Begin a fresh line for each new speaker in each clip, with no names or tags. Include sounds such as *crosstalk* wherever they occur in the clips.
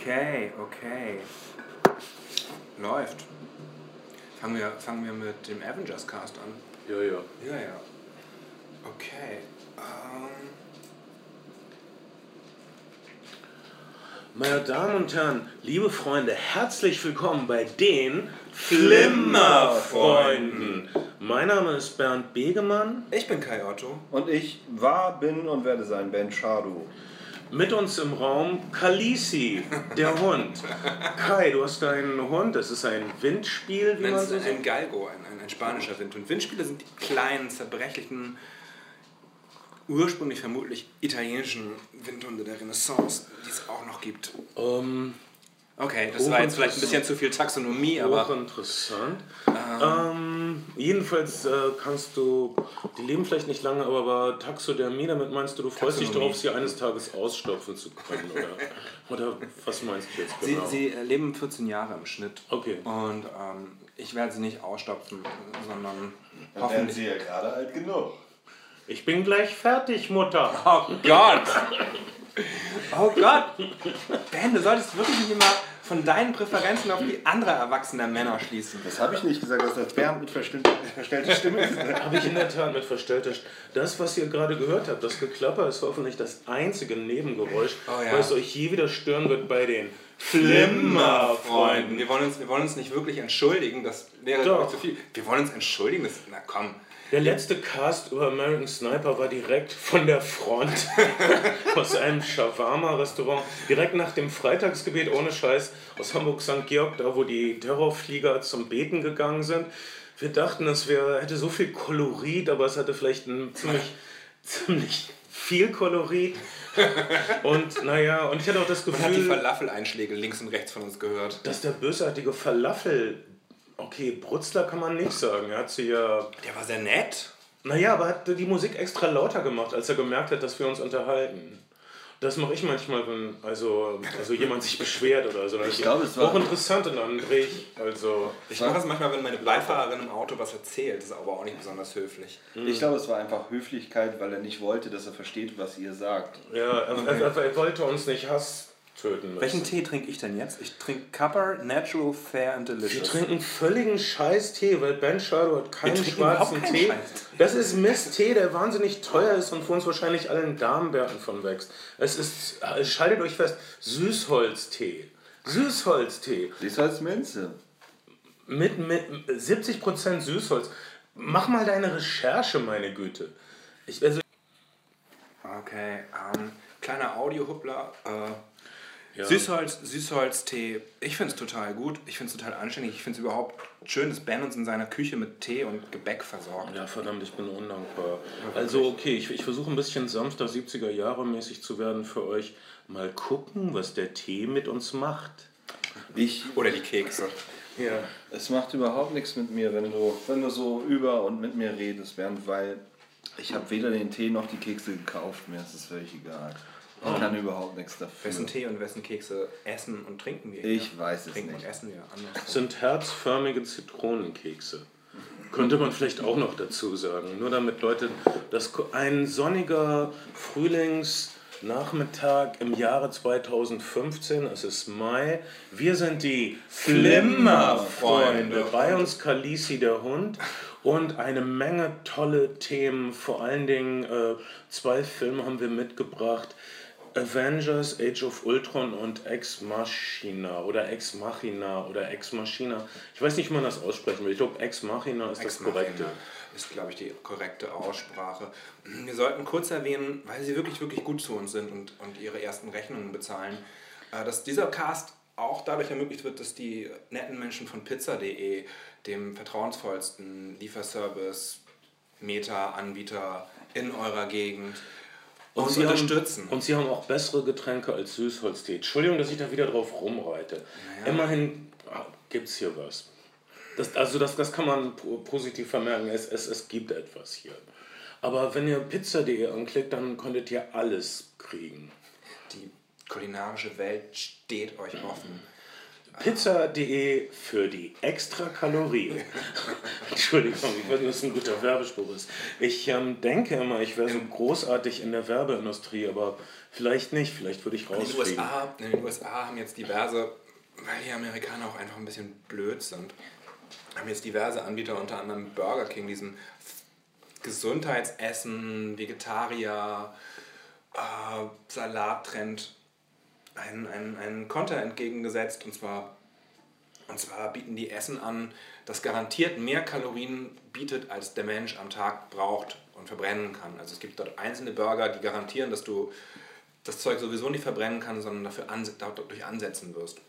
Okay, okay. Läuft. Fangen wir, fangen wir mit dem Avengers Cast an.
Ja, ja.
Ja, ja. Okay. Ähm,
Meine Damen und Herren, liebe Freunde, herzlich willkommen bei den Flimmerfreunden. Mein Name ist Bernd Begemann.
ich bin Kai Otto.
Und ich war, bin und werde sein Ben Shadu.
Mit uns im Raum Kalisi, der *laughs* Hund. Kai, du hast einen Hund, das ist ein Windspiel, wie man
Nennst
so
ein Galgo, ein, ein, ein spanischer Wind. Und Windspiele sind die kleinen, zerbrechlichen, ursprünglich vermutlich italienischen Windhunde der Renaissance, die es auch noch gibt.
Ähm,
Okay, das war jetzt vielleicht ein bisschen zu viel Taxonomie, aber
hochinteressant. Ähm, jedenfalls äh, kannst du, die leben vielleicht nicht lange, aber bei Taxodermie, damit meinst du, du freust dich darauf, sie eines Tages ausstopfen zu können, oder? *laughs* Oder was meinst du jetzt
sie,
genau?
sie leben 14 Jahre im Schnitt.
Okay.
Und ähm, ich werde sie nicht ausstopfen, sondern
Dann werden
hoffentlich.
sie ja gerade alt genug.
Ich bin gleich fertig, Mutter.
Oh Gott! Oh Gott! Ben, du solltest wirklich nicht immer von deinen Präferenzen auf die anderer erwachsener Männer schließen.
Das habe ich nicht gesagt, dass das Bernd mit verstellter Stimme ist. *laughs*
Habe ich in der Tat mit verstellter St Das, was ihr gerade gehört habt, das Geklapper, ist hoffentlich das einzige Nebengeräusch,
Oh ja.
was euch je wieder stören wird bei den
Flimmerfreunden. Wir wollen, uns, wir wollen uns nicht wirklich entschuldigen, das wäre
Doch.
zu viel. Wir wollen uns entschuldigen, das, na komm.
Der letzte Cast über American Sniper war direkt von der Front *laughs* aus einem Shawarma-Restaurant, direkt nach dem Freitagsgebet ohne Scheiß aus Hamburg-St. Georg, da wo die Terrorflieger zum Beten gegangen sind. Wir dachten, es wäre, hätte so viel Kolorit, aber es hatte vielleicht ein ziemlich, *laughs* ziemlich viel Kolorit. *laughs* Und naja, und ich hatte auch das
Man hat die
Gefühl,
Falafel-Einschläge links und rechts von uns gehört.
dass der bösartige Falafel, okay, Brutzler kann man nicht sagen, er hat sie ja
Der war sehr nett.
naja, aber hat die Musik extra lauter gemacht, als er gemerkt hat, dass wir uns unterhalten. Das mache ich manchmal, wenn also, also jemand sich beschwert oder so. Ich
glaube, es war-
auch interessant und dann drehe ich. Also,
Ich mache das manchmal, wenn meine Beifahrerin im Auto was erzählt. Das ist aber auch nicht besonders höflich.
Ich glaube, es war einfach Höflichkeit, weil er nicht wollte, dass er versteht, was ihr sagt.
ja, er, er, er, er wollte uns nicht Hass töten lassen.
Welchen Tee trinke ich denn jetzt? Ich trinke Cupper Natural Fair and
Wir
Delicious.
trinken völligen Scheiß-Tee, weil Ben Shadow hat keinen schwarzen
überhaupt keinen
Tee.
Scheiß.
Das ist Mist-Tee, der wahnsinnig teuer ist und wo uns wahrscheinlich allen Darmbärten von wächst. Es ist, äh, schaltet euch fest, Süßholztee. Süßholztee.
Siehst du als Minze?
Mit, mit 70% Süßholz. Mach mal deine Recherche, meine Güte. Ich, also,
Okay, ähm, kleiner Audiohubbler. Äh,
Ja.
Süßholz, Süßholztee. Ich finde es total gut. Ich finde es total anständig. Ich finde es überhaupt schön, dass Ben uns in seiner Küche mit Tee und Gebäck versorgt.
ja, verdammt, ich bin undankbar. Also, okay, ich, ich versuche ein bisschen sanfter 70er Jahre mäßig zu werden für euch. Mal gucken, was der Tee mit uns macht.
Ich,
Oder die Kekse.
Ja.
es macht überhaupt nichts mit mir, wenn du, wenn du so über und mit mir redest, Bernd, weil ich habe weder den Tee noch die Kekse gekauft. Mir ist es völlig egal. Ich kann überhaupt nichts dafür.
Wessen Tee und wessen Kekse essen und trinken wir?
Ich
hier?
weiß es
Trinken
nicht.
und essen wir anders.
sind herzförmige Zitronenkekse. Könnte man vielleicht auch noch dazu sagen. Nur damit Leute, das ein sonniger Frühlingsnachmittag im Jahre 2015, es ist Mai. Wir sind die Flimmerfreunde. Bei uns Kalisi der Hund und eine Menge tolle Themen. Vor allen Dingen äh, zwei Filme haben wir mitgebracht. Avengers, Age of Ultron und Ex Machina oder Ex Machina oder Ex Machina. Ich weiß nicht, wie man das aussprechen will. Ich glaube, Ex Machina ist das korrekte.
Ist, glaube ich, die korrekte Aussprache. Wir sollten kurz erwähnen, weil sie wirklich, wirklich gut zu uns sind und, und ihre ersten Rechnungen bezahlen, äh, dass dieser Cast auch dadurch ermöglicht wird, dass die netten Menschen von pizza.de, dem vertrauensvollsten Lieferservice, Meta-Anbieter in eurer Gegend, uns
sie
unterstützen.
Haben, und sie haben auch bessere Getränke als Süßholztee. Entschuldigung, dass ich da wieder drauf rumreite. Immerhin gibt es hier was. Das, also das, das kann man po- positiv vermerken. Es, es, es gibt etwas hier. Aber wenn ihr pizza.de anklickt, dann könntet ihr alles kriegen.
Die kulinarische Welt steht euch offen.
Pizza.de für die extra Kalorie. *laughs* Entschuldigung, ich weiß nicht, was ein guter Werbespruch ist. Ich ähm, denke immer, ich wäre so großartig in der Werbeindustrie, aber vielleicht nicht. Vielleicht würde ich
In den,
rausfliegen.
USA, in den USA haben jetzt diverse, weil die Amerikaner auch einfach ein bisschen blöd sind, haben jetzt diverse Anbieter, unter anderem Burger King, diesem Gesundheitsessen, Vegetarier, äh, Salattrend, einen, einen, einen Konter entgegengesetzt. Und zwar, und zwar bieten die Essen an, das garantiert mehr Kalorien bietet, als der Mensch am Tag braucht und verbrennen kann. Also es gibt dort einzelne Burger, die garantieren, dass du das Zeug sowieso nicht verbrennen kannst, sondern dafür anse dadurch ansetzen wirst.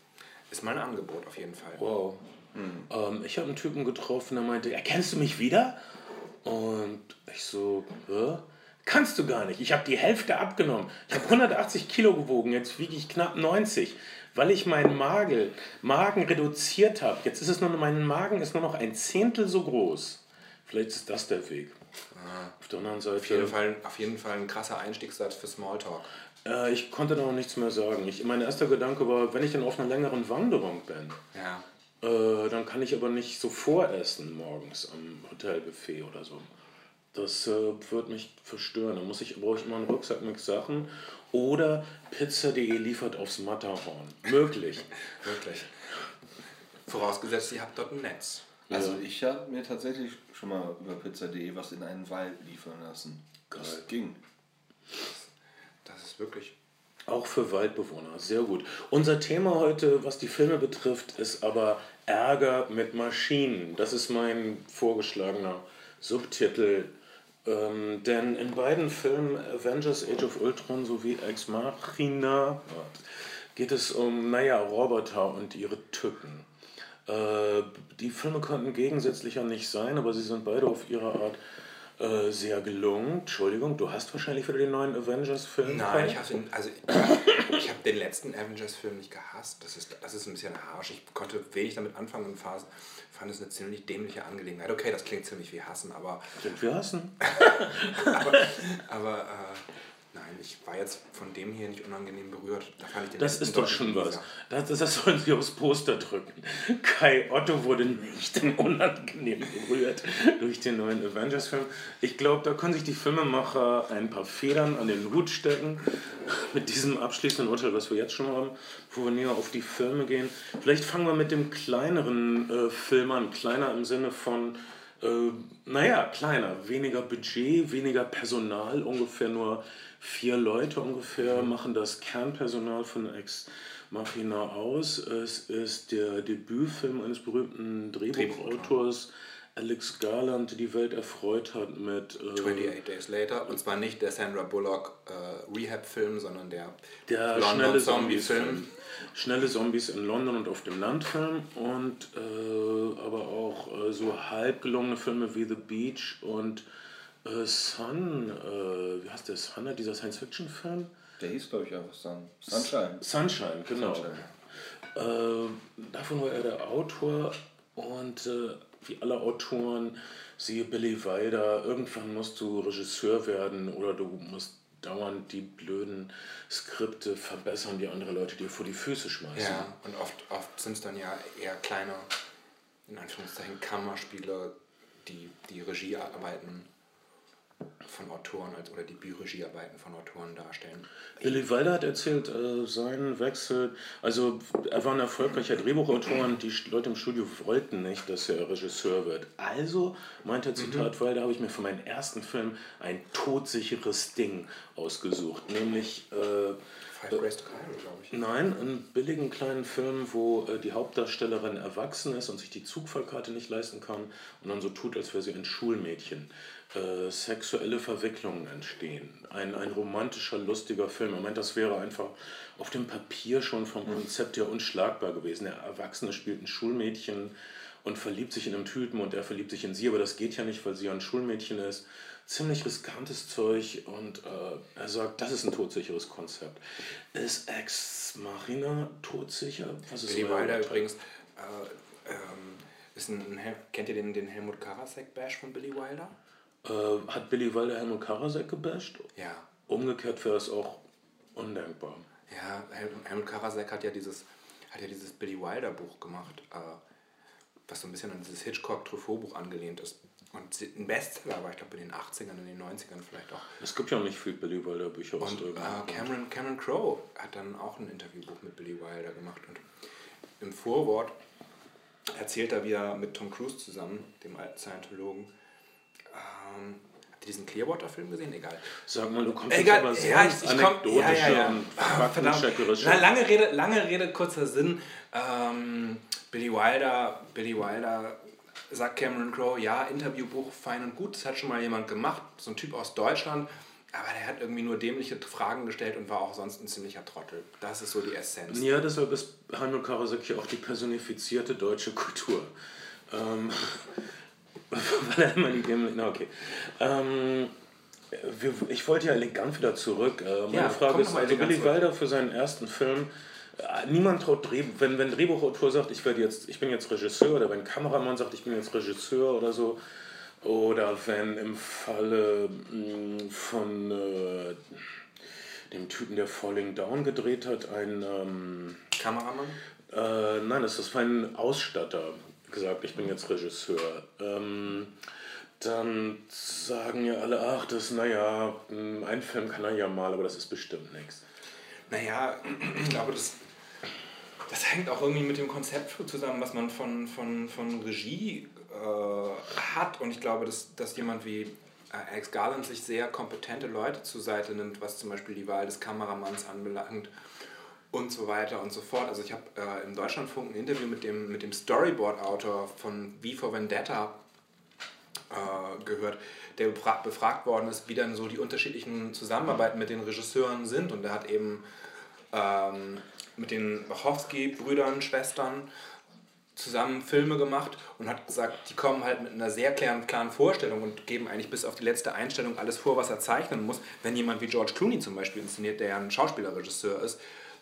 Ist mal ein Angebot auf jeden Fall.
Wow. Ähm, ich habe einen Typen getroffen, der meinte, erkennst du mich wieder? Und ich so, Hä? Kannst du gar nicht. Ich habe die Hälfte abgenommen. Ich habe 180 Kilo gewogen, jetzt wiege ich knapp 90, weil ich meinen Magen, Magen reduziert habe. Jetzt ist es nur, mein Magen ist nur noch ein Zehntel so groß. Vielleicht ist das der Weg. Auf der anderen Seite.
Auf jeden, Fall, auf jeden Fall ein krasser Einstiegssatz für Smalltalk.
Äh, ich konnte da noch nichts mehr sagen. Ich, mein erster Gedanke war, wenn ich dann auf einer längeren Wanderung bin,
Ja.
Äh, dann kann ich aber nicht so voressen morgens am Hotelbuffet oder so. Das äh, wird mich verstören. Dann muss ich, brauche ich immer einen Rucksack mit Sachen. Oder Pizza.de liefert aufs Matterhorn. Möglich. *laughs*
Wirklich. Vorausgesetzt, ihr habt dort ein Netz.
Also ich habe mir tatsächlich schon mal über pizza.de was in einen Wald liefern lassen. Das
Geil.
ging.
Das ist wirklich.
Auch für Waldbewohner. Sehr gut. Unser Thema heute, was die Filme betrifft, ist aber Ärger mit Maschinen. Das ist mein vorgeschlagener Subtitel. Ähm, denn in beiden Filmen, Avengers Age of Ultron sowie Ex Machina, geht es um, naja, Roboter und ihre Tücken. Äh, die Filme könnten gegensätzlicher nicht sein, aber sie sind beide auf ihre Art äh, sehr gelungen. Entschuldigung, du hast wahrscheinlich wieder den neuen Avengers-Film.
Nein, ich habe also ich habe den letzten Avengers-Film nicht gehasst. Das ist, das ist ein bisschen harsch. Ich konnte wenig damit anfangen und fand fand es eine ziemlich dämliche Angelegenheit. Okay, das klingt ziemlich wie Hassen, aber,
Sind wir hassen? *laughs*
aber äh, nein, ich war jetzt von dem hier nicht unangenehm berührt. Da fand ich den
Das ist doch schon was.
mieser.
Das, das sollen sie aufs Poster drücken. Kai Otto wurde nicht *laughs* unangenehm berührt durch den neuen Avengers-Film. Ich glaube, da können sich die Filmemacher ein paar Federn an den Hut stecken. Mit diesem abschließenden Urteil, was wir jetzt schon haben, wo wir näher auf die Filme gehen. Vielleicht fangen wir mit dem kleineren äh, Film an. Kleiner im Sinne von äh, naja, kleiner, weniger Budget, weniger Personal, ungefähr nur vier Leute ungefähr machen das Kernpersonal von Ex Machina aus. Es ist der Debütfilm eines berühmten Drehbuchautors, Alex Garland, der die Welt erfreut hat mit äh,
28 Days Later. Und zwar nicht der Sandra Bullock äh, Rehab-Film, sondern der,
der
London
schnelle
Zombie-Film.
Zombies-Film. Schnelle Zombies in London und auf dem Landfilm und äh, aber auch äh, so halb gelungene Filme wie The Beach und äh, Sun, äh, wie heißt der Sun, dieser Science-Fiction-Film?
Der hieß, glaube ich, einfach Sun. Sunshine.
Sunshine, genau.
Sunshine.
Äh, davon war er der Autor und äh, wie alle Autoren, siehe Billy Wilder, irgendwann musst du Regisseur werden oder du musst dauernd die blöden Skripte verbessern, die andere Leute dir vor die Füße schmeißen.
Ja, und oft, oft sind es dann ja eher kleine, in Anführungszeichen, Kammerspiele, die die Regiearbeiten von Autoren als, oder die Büregiearbeiten von Autoren darstellen.
Billy Wilder hat erzählt, äh, seinen Wechsel, also er war ein erfolgreicher Drehbuchautor und die Leute im Studio wollten nicht, dass er Regisseur wird. Also, meint er Zitat Wilder, habe ich mir für meinen ersten Film ein todsicheres Ding ausgesucht, nämlich äh,
Five Grace to Cairo, glaube ich.
Nein, einen billigen kleinen Film, wo äh, die Hauptdarstellerin erwachsen ist und sich die Zugfahrkarte nicht leisten kann und dann so tut, als wäre sie ein Schulmädchen. Äh, sexuelle Verwicklungen entstehen. Ein, ein romantischer, lustiger Film. Ich meine, das wäre einfach auf dem Papier schon vom Konzept her unschlagbar gewesen. Der Erwachsene spielt ein Schulmädchen und verliebt sich in einen Typen und er verliebt sich in sie, aber das geht ja nicht, weil sie ja ein Schulmädchen ist. Ziemlich riskantes Zeug und äh, er sagt, das ist ein todsicheres Konzept. Ist Ex Machina todsicher? Was ist
Billy Wilder übrigens äh, ähm, ist ein, kennt ihr den, den Helmut Karasek-Bash von Billy Wilder?
Äh, hat Billy Wilder Helmut Karasek gebasht?
Ja.
Umgekehrt wäre es auch undenkbar.
Ja, Hel- Helmut Karasek hat ja dieses hat ja dieses Billy Wilder Buch gemacht, äh, was so ein bisschen an dieses Hitchcock-Truffaut-Buch angelehnt ist. Und ein Bestseller war, ich glaube, in den 80ern, in den 90ern vielleicht auch.
Es gibt ja auch nicht viel Billy Wilder Bücher
aus Und äh, Cameron, Cameron Crowe hat dann auch ein Interviewbuch mit Billy Wilder gemacht. Und im Vorwort erzählt er, wie er mit Tom Cruise zusammen, dem alten Scientologen, ähm, habt ihr diesen Clearwater-Film gesehen? Egal.
Sag mal, du kommst Egal,
aber ja, ich, ich komm, ja, ja, ja. und ah, Na, lange, Rede, lange Rede, kurzer Sinn. Ähm, Billy Wilder, Billy Wilder sagt Cameron Crowe, ja, Interviewbuch, fein und gut, das hat schon mal jemand gemacht, so ein Typ aus Deutschland, aber der hat irgendwie nur dämliche Fragen gestellt und war auch sonst ein ziemlicher Trottel. Das ist so die Essenz.
Ja, deshalb ist Hanno Karasek auch die personifizierte deutsche Kultur. Ähm, *laughs* weil er immer die dämlichen, na okay. Ähm, wir, ich wollte ja elegant wieder zurück. Äh, meine ja, Frage ist, also Willy Wilder für seinen ersten Film niemand traut Dreh, wenn wenn Drehbuchautor sagt, ich werde jetzt, ich bin jetzt Regisseur oder wenn Kameramann sagt, ich bin jetzt Regisseur oder so oder wenn im Falle mh, mm, von äh, dem Typen, der Falling Down gedreht hat, ein ähm,
Kameramann?
Äh, nein, das ist ein Ausstatter gesagt, ich bin jetzt Regisseur. Ähm, dann sagen ja alle, ach, das, naja, mm, ein Film kann er ja mal, aber das ist bestimmt nichts.
Naja, *clears throat* ich glaube, das das hängt auch irgendwie mit dem Konzept zusammen, was man von, von, von Regie äh, hat. Und ich glaube, dass, dass jemand wie äh, Alex Garland sich sehr kompetente Leute zur Seite nimmt, was zum Beispiel die Wahl des Kameramanns anbelangt und so weiter und so fort. Also ich habe äh, im Deutschlandfunk ein Interview mit dem, mit dem Storyboard-Autor von V for Vendetta äh, gehört, der befragt worden ist, wie dann so die unterschiedlichen Zusammenarbeiten mit den Regisseuren sind. Und er hat eben ähm, mit den Wachowski-Brüdern, Schwestern zusammen Filme gemacht und hat gesagt, die kommen halt mit einer sehr klaren, klaren Vorstellung und geben eigentlich bis auf die letzte Einstellung alles vor, was er zeichnen muss. Wenn jemand wie George Clooney zum Beispiel inszeniert, der ja ein Schauspielerregisseur ist,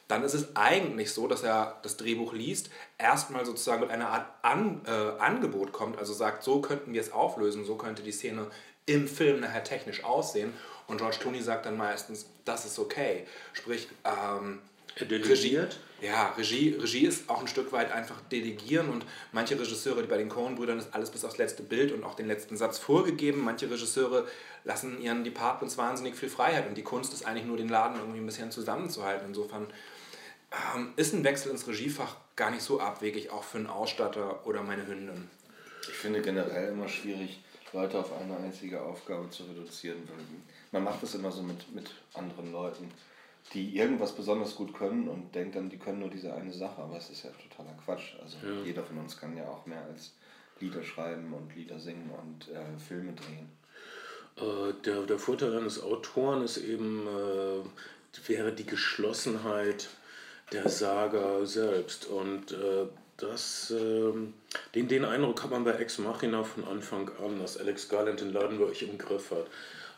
dann ist es eigentlich so, dass er das Drehbuch liest, erstmal sozusagen mit einer Art An, äh, Angebot kommt, also sagt, so könnten wir es auflösen, so könnte die Szene im Film nachher technisch aussehen. Und George Clooney sagt dann meistens, das ist okay. Sprich, ähm,
Delegiert?
Regie, ja, Regie, Regie ist auch ein Stück weit einfach delegieren und manche Regisseure, die bei den Coen-Brüdern ist alles bis aufs letzte Bild und auch den letzten Satz vorgegeben. Manche Regisseure lassen ihren Departments wahnsinnig viel Freiheit und die Kunst ist eigentlich nur den Laden irgendwie ein bisschen zusammenzuhalten. Insofern ähm, ist ein Wechsel ins Regiefach gar nicht so abwegig, auch für einen Ausstatter oder meine Hündin.
Ich finde generell immer schwierig, Leute auf eine einzige Aufgabe zu reduzieren. Man macht das immer so mit, mit anderen Leuten die irgendwas besonders gut können und denkt dann, die können nur diese eine Sache, aber es ist ja totaler Quatsch. Also ja. jeder von uns kann ja auch mehr als Lieder schreiben und Lieder singen und äh, Filme drehen.
Äh, der, der Vorteil eines Autoren ist eben, äh, wäre die Geschlossenheit der Saga selbst. Und äh, das, ähm, den, den Eindruck hat man bei Ex Machina von Anfang an, dass Alex Garland den Laden wirklich im Griff hat.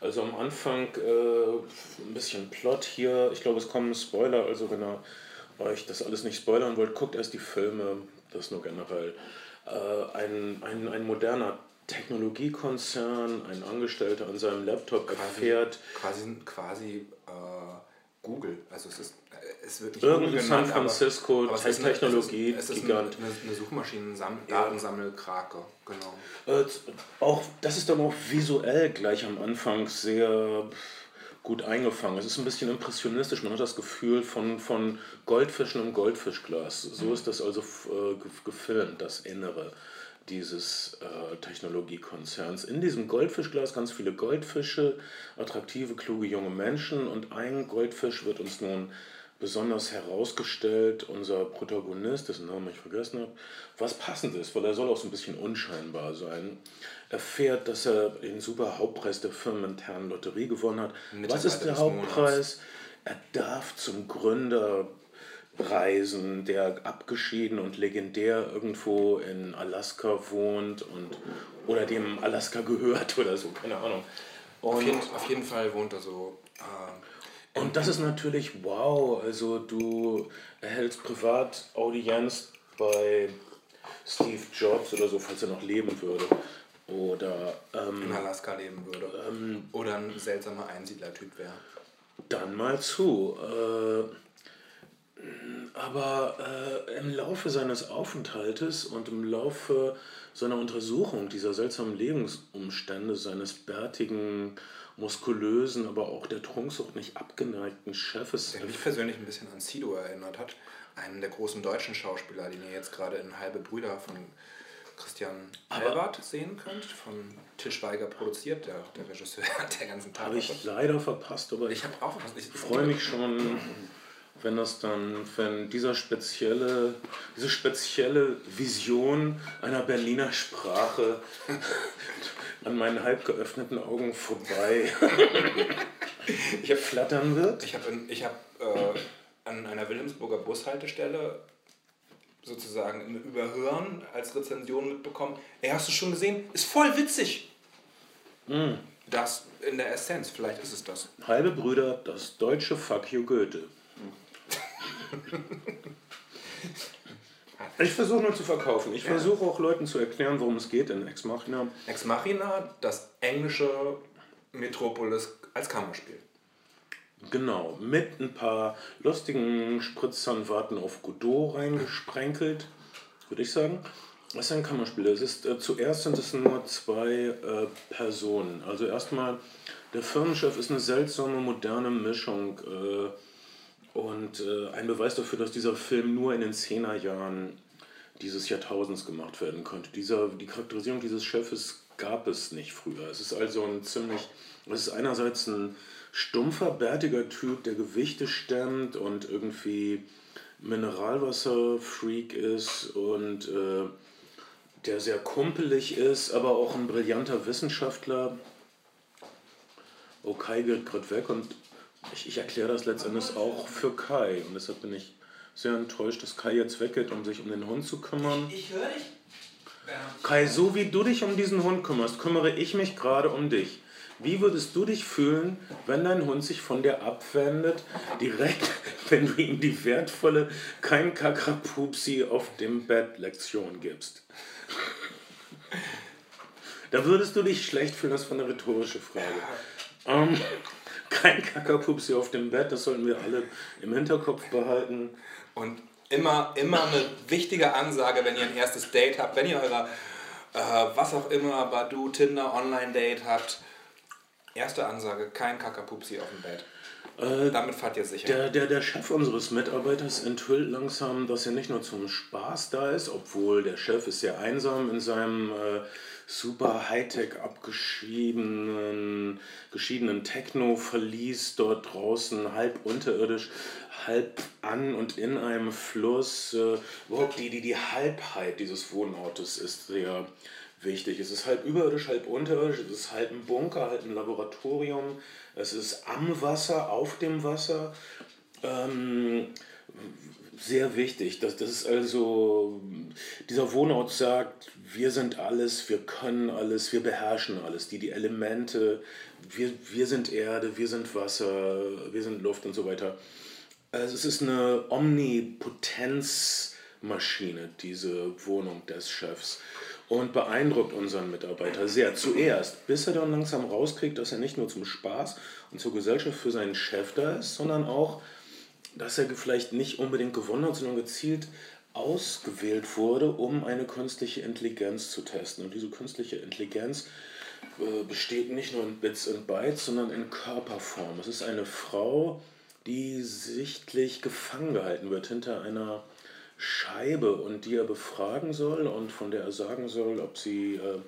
Also am Anfang äh, ein bisschen Plot hier. Ich glaube, es kommen Spoiler. Also wenn ihr euch das alles nicht spoilern wollt, guckt erst die Filme. Das nur generell. Äh, ein, ein, ein moderner Technologiekonzern, ein Angestellter an seinem Laptop erfährt.
Quasi, quasi äh, Google. Also es ist es wird nicht
Irgendein San Francisco aber, aber es Technologie
es ist, es ist Gigant. Eine, eine Suchmaschinen-Datensammelkrake, genau.
Äh, auch, das ist dann auch visuell gleich am Anfang sehr gut eingefangen. Es ist ein bisschen impressionistisch. Man hat das Gefühl von, von Goldfischen im Goldfischglas. So mhm. ist das also äh, gefilmt, das Innere dieses äh, Technologiekonzerns. In diesem Goldfischglas ganz viele Goldfische, attraktive, kluge junge Menschen und ein Goldfisch wird uns nun besonders herausgestellt, unser Protagonist, dessen Namen ich vergessen habe, was passend ist, weil er soll auch so ein bisschen unscheinbar sein, erfährt, dass er den super Hauptpreis der firmeninternen Lotterie gewonnen hat. was ist der Hauptpreis? Er darf zum Gründer reisen, der abgeschieden und legendär irgendwo in Alaska wohnt und oder dem Alaska gehört oder so, keine Ahnung.
Auf jeden, auf, jeden, Fall wohnt er so äh,
und das ist natürlich wow. Also du erhältst Privataudienz bei Steve Jobs oder so, falls er noch leben würde. Oder
ähm, in Alaska leben würde. Ähm, oder ein seltsamer Einsiedlertyp wäre.
Dann mal zu. Äh, aber äh, im Laufe seines Aufenthaltes und im Laufe seiner Untersuchung dieser seltsamen Lebensumstände seines bärtigen, muskulösen, aber auch der Trunksucht nicht abgeneigten Chefes.
Der mich persönlich ein bisschen an Sido erinnert hat. Einen der großen deutschen Schauspieler, den ihr jetzt gerade in Halbe Brüder von Christian Albert sehen könnt, von Tischweiger produziert, der, der Regisseur *laughs* der ganzen Tag.
Habe ich leider verpasst, aber
ich was.
Ich freue mich schon, wenn das dann, wenn dieser spezielle, diese spezielle Vision einer Berliner Sprache *laughs* an meinen halb geöffneten Augen vorbei *laughs*
ich hab,
flattern wird.
Ich habe ich hab, äh, an einer Wilhelmsburger Bushaltestelle sozusagen im Überhören als Rezension mitbekommen, ey, hast du schon gesehen? Ist voll witzig. Mm. Das in der Essenz, vielleicht ist es das.
Halbe Brüder, das deutsche Fuck you Goethe. *laughs* Ich versuche nur zu verkaufen. Ich ja. versuche auch Leuten zu erklären, worum es geht in Ex Machina.
Ex Machina, das englische Metropolis als Kammerspiel.
Genau, mit ein paar lustigen Spritzern warten auf Godot reingesprenkelt, würde ich sagen. Das ist ein Kammerspiel. Es ist, äh, zuerst sind es nur zwei äh, Personen. Also erstmal, der Firmenchef ist eine seltsame, moderne Mischung. Äh, und äh, ein Beweis dafür, dass dieser Film nur in den Zehnerjahren dieses Jahrtausends gemacht werden konnte. Dieser, die Charakterisierung dieses Chefes gab es nicht früher. Es ist also ein ziemlich, es ist einerseits ein stumpfer, bärtiger Typ, der Gewichte stemmt und irgendwie Mineralwasser-Freak ist und äh, der sehr kumpelig ist, aber auch ein brillanter Wissenschaftler. Kai geht gerade weg und ich, ich erkläre das letztendlich auch für Kai und deshalb bin ich sehr enttäuscht, dass Kai jetzt weggeht, um sich um den Hund zu kümmern.
Ich, ich höre dich.
Kai, so wie du dich um diesen Hund kümmerst, kümmere ich mich gerade um dich. Wie würdest du dich fühlen, wenn dein Hund sich von dir abwendet, direkt, *laughs* wenn du ihm die wertvolle kein Kakrapupsi auf dem Bett Lektion gibst? *laughs* Da würdest du dich schlecht fühlen, das ist eine rhetorische Frage. *laughs* Ähm, kein Kackapupsi auf dem Bett, das sollten wir alle im Hinterkopf behalten.
Und immer, immer eine wichtige Ansage, wenn ihr ein erstes Date habt, wenn ihr euer, äh, was auch immer, Badu, Tinder, Online-Date habt, Erste Ansage, kein Kakapupsi auf dem Bett. Äh, Damit fahrt ihr sicher.
Der, der, der Chef unseres Mitarbeiters enthüllt langsam, dass er nicht nur zum Spaß da ist, obwohl der Chef ist sehr einsam in seinem äh, super Hightech abgeschiedenen geschiedenen Techno-Verlies dort draußen, halb unterirdisch, halb an und in einem Fluss. Äh, überhaupt die, die, die Halbheit dieses Wohnortes ist sehr wichtig. Es ist halb überirdisch, halb unterirdisch, es ist halb ein Bunker, halb ein Laboratorium, es ist am Wasser, auf dem Wasser. Ähm, sehr wichtig. Das, das ist also, dieser Wohnort sagt, wir sind alles, wir können alles, wir beherrschen alles. Die, die Elemente, wir, wir sind Erde, wir sind Wasser, wir sind Luft und so weiter. Also es ist eine Omnipotenzmaschine, diese Wohnung des Chefs und beeindruckt unseren Mitarbeiter sehr. Zuerst, bis er dann langsam rauskriegt, dass er nicht nur zum Spaß und zur Gesellschaft für seinen Chef da ist, sondern auch, dass er vielleicht nicht unbedingt gewonnen hat, sondern gezielt ausgewählt wurde, um eine künstliche Intelligenz zu testen. Und diese künstliche Intelligenz äh, besteht nicht nur in Bits und Bytes, sondern in Körperform. Es ist eine Frau, die sichtlich gefangen gehalten wird hinter einer Scheibe und die er befragen soll und von der er sagen soll, ob, sie, äh,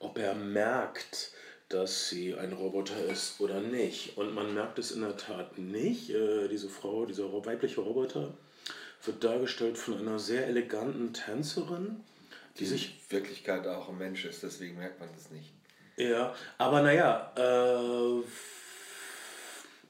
ob er merkt, dass sie ein Roboter ist oder nicht. Und man merkt es in der Tat nicht. Äh, diese Frau, dieser weibliche Roboter, wird dargestellt von einer sehr eleganten Tänzerin,
die, die sich. In Wirklichkeit auch ein Mensch ist, deswegen merkt man das nicht.
Ja, aber naja, äh,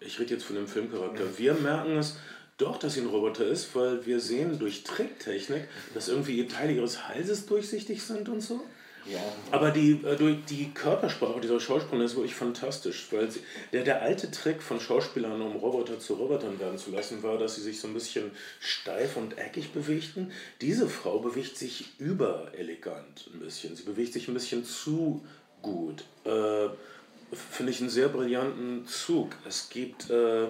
ich rede jetzt von dem Filmcharakter. Wir merken es doch, dass sie ein Roboter ist, weil wir sehen durch Tricktechnik, dass irgendwie Teile ihres Halses durchsichtig sind und so. Ja. Aber die, äh, durch die Körpersprache dieser Schauspieler ist wirklich fantastisch, weil sie, der, der alte Trick von Schauspielern, um Roboter zu Robotern werden zu lassen, war, dass sie sich so ein bisschen steif und eckig bewegten. Diese Frau bewegt sich überelegant ein bisschen. Sie bewegt sich ein bisschen zu gut. Äh, Finde ich einen sehr brillanten Zug. Es gibt. Äh,